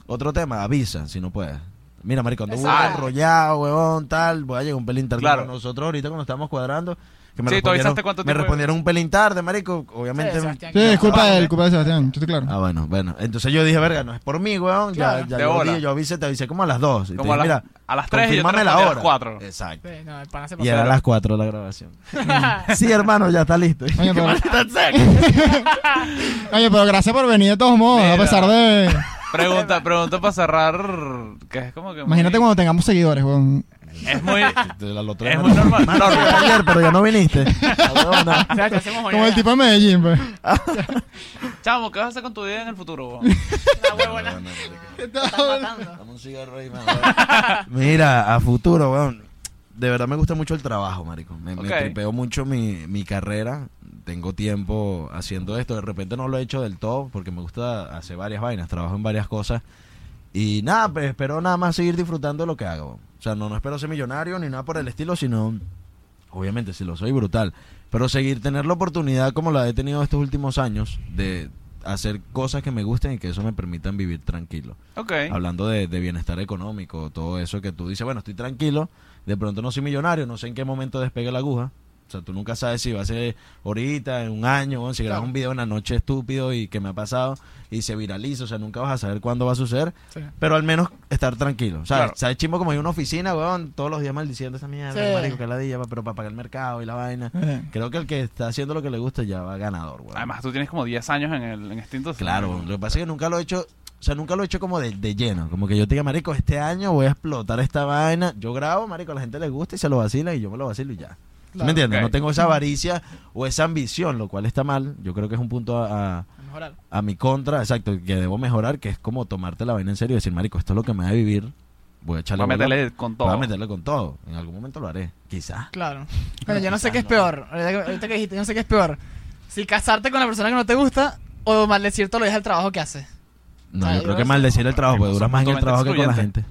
otro tema, avisa si no puedes. Mira, Exacto. burda, enrollado, huevón, tal, voy a llegar un pelín tarde Claro. con nosotros ahorita cuando estábamos cuadrando. Que me Sí, tú respondieron, cuánto me respondieron un pelín tarde, marico, Sí, obviamente. Sí, es culpa de él, trabaja, culpa de Sebastián. Yo estoy claro. ah, bueno, bueno. Entonces yo dije, verga, no es por mí, weón. Claro. Ya, ya yo, dije, yo avisé, te avisé como a las 2. Y te Como a mira, a las tres y yo te la respondí a las hora. cuatro. Exacto. Sí, no, el pana se Y era a las 4 la grabación. sí, hermano, ya está listo. Coño, pero, Maldita sea. coño, pero gracias por venir de todos modos, a pesar de... Pregunta, pregunta para cerrar. Que es como que. muy- Imagínate cuando tengamos seguidores, weón. Es muy. Te la lotería, Es mano. muy normal. Mano, llegué ayer, pero ya no viniste. O sea, te hacemos Como el tipo de Medellín, pues. Chamo, ¿qué vas a hacer con tu vida en el futuro? weón? Una huevona. Huevona, marico. Te están matando. Dame un cigarro ahí, mano. Mira, a futuro, weón. De verdad me gusta mucho el trabajo, marico. Me, me Ok. tripeo mucho mi, mi carrera. Tengo tiempo haciendo esto. De repente no lo he hecho del todo porque me gusta hacer varias vainas. Trabajo en varias cosas. Y nada, pues espero nada más seguir disfrutando de lo que hago. O sea, no, no espero ser millonario ni nada por el estilo, sino, obviamente, si lo soy, brutal. Pero seguir, tener la oportunidad como la he tenido estos últimos años de hacer cosas que me gusten y que eso me permitan vivir tranquilo Ok. hablando de, de bienestar económico, todo eso que tú dices, bueno, estoy tranquilo, de pronto no soy millonario, no sé en qué momento despegue la aguja, sea, tú nunca sabes si va a ser ahorita, en un año, si grabas Claro. un video en la noche estúpido y que me ha pasado y se viraliza, o sea, nunca vas a saber cuándo va a suceder, Sí. pero al menos estar tranquilo. O sea, Claro. ¿sabes chimbo como hay una oficina, weón, todos los días maldiciendo esa mierda, Sí. marico, que ladilla, pa- pero para pagar el mercado y la vaina. Creo que el que está haciendo lo que le gusta ya va ganador, weón. Además, tú tienes como 10 años en, el, en este entonces. Claro, lo que pasa es que nunca lo he hecho, o sea, nunca lo he hecho como de, de lleno, como que yo te diga, marico, este año voy a explotar esta vaina, yo grabo, marico, a la gente le gusta y se lo vacila y yo me lo vacilo y ya. ¿Sí Claro. ¿Me entiendes? No tengo esa avaricia o esa ambición, lo cual está mal, yo creo que es un punto a, a- A mejorar. a mi contra, exacto, que debo mejorar, que es como tomarte la vaina en serio y decir, marico, esto es lo que me va a vivir, voy a echarle Voy a bola, meterle con todo. voy a meterle con todo, en algún momento lo haré, quizás. Claro. Bueno, yo no sé qué es no. peor. Ahorita que- dijiste, yo no sé qué es peor. Si casarte con la persona que no te gusta o maldecir todos los días el trabajo que haces. No, yo yo creo que maldecir el trabajo, porque dura más en el trabajo que con la gente.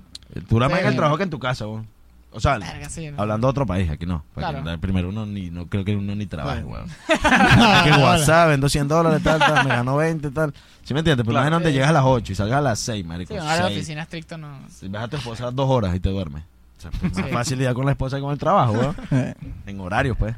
Dura más en el trabajo que en tu casa, weón. O sea, Verga, sí. ¿no? Hablando de otro país, aquí no. Claro. primero uno ni, no creo que uno ni trabaje, Bueno. weón. Que. WhatsApp vendo 100 dólares, tal, tal, me ganó 20, tal. ¿Sí me entiendes? Pero Claro. imagínate Sí. llegas a las 8 y salgas a las 6, marico. Sí, de seis. oficina estricto no. Si Ves a tu esposa dos horas y te duermes. O sea, pues, más Sí. fácil lidiar con la esposa que con el trabajo, weón. Eh. En horarios, pues.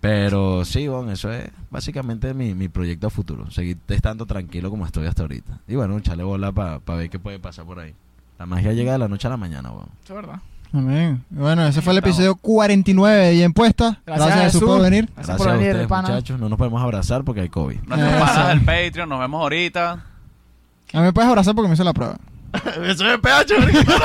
Pero sí, weón, eso es básicamente mi, mi proyecto a futuro. Seguir estando tranquilo como estoy hasta ahorita. Y bueno, echarle bola para ver qué puede pasar por ahí. La magia llega de la noche a la mañana, weón. Es verdad. Amén. Bueno, ese fue el episodio 49 de Bien Puesta. Gracias, Gracias, Jesús, Jesús. por venir. Gracias Gracias por a venir, ustedes, pana. muchachos. No nos podemos abrazar porque hay COVID. Nuestros Eso. panas del Patreon, nos vemos ahorita. A mí me puedes abrazar porque me hice la prueba. Eso es PH, marico.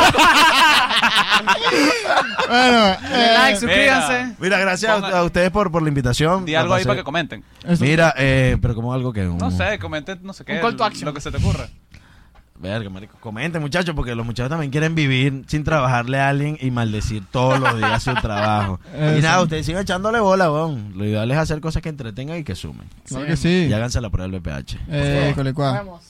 Bueno, eh, like, suscríbanse. Mira, gracias a, Ponga- a ustedes por, por la invitación. Di algo ahí para que comenten. Mira, eh, pero como algo que... No sé, comenten, no sé qué. Un call to action. Lo que se te ocurra. Verga, marico. Comenten, muchachos, porque los muchachos también quieren vivir sin trabajarle a alguien y maldecir todos los días su trabajo. y nada, ustedes sigan echándole bola, weón. Lo ideal es hacer cosas que entretengan y que sumen. Claro que sí. Y háganse la prueba del BPH. Eh, vemos.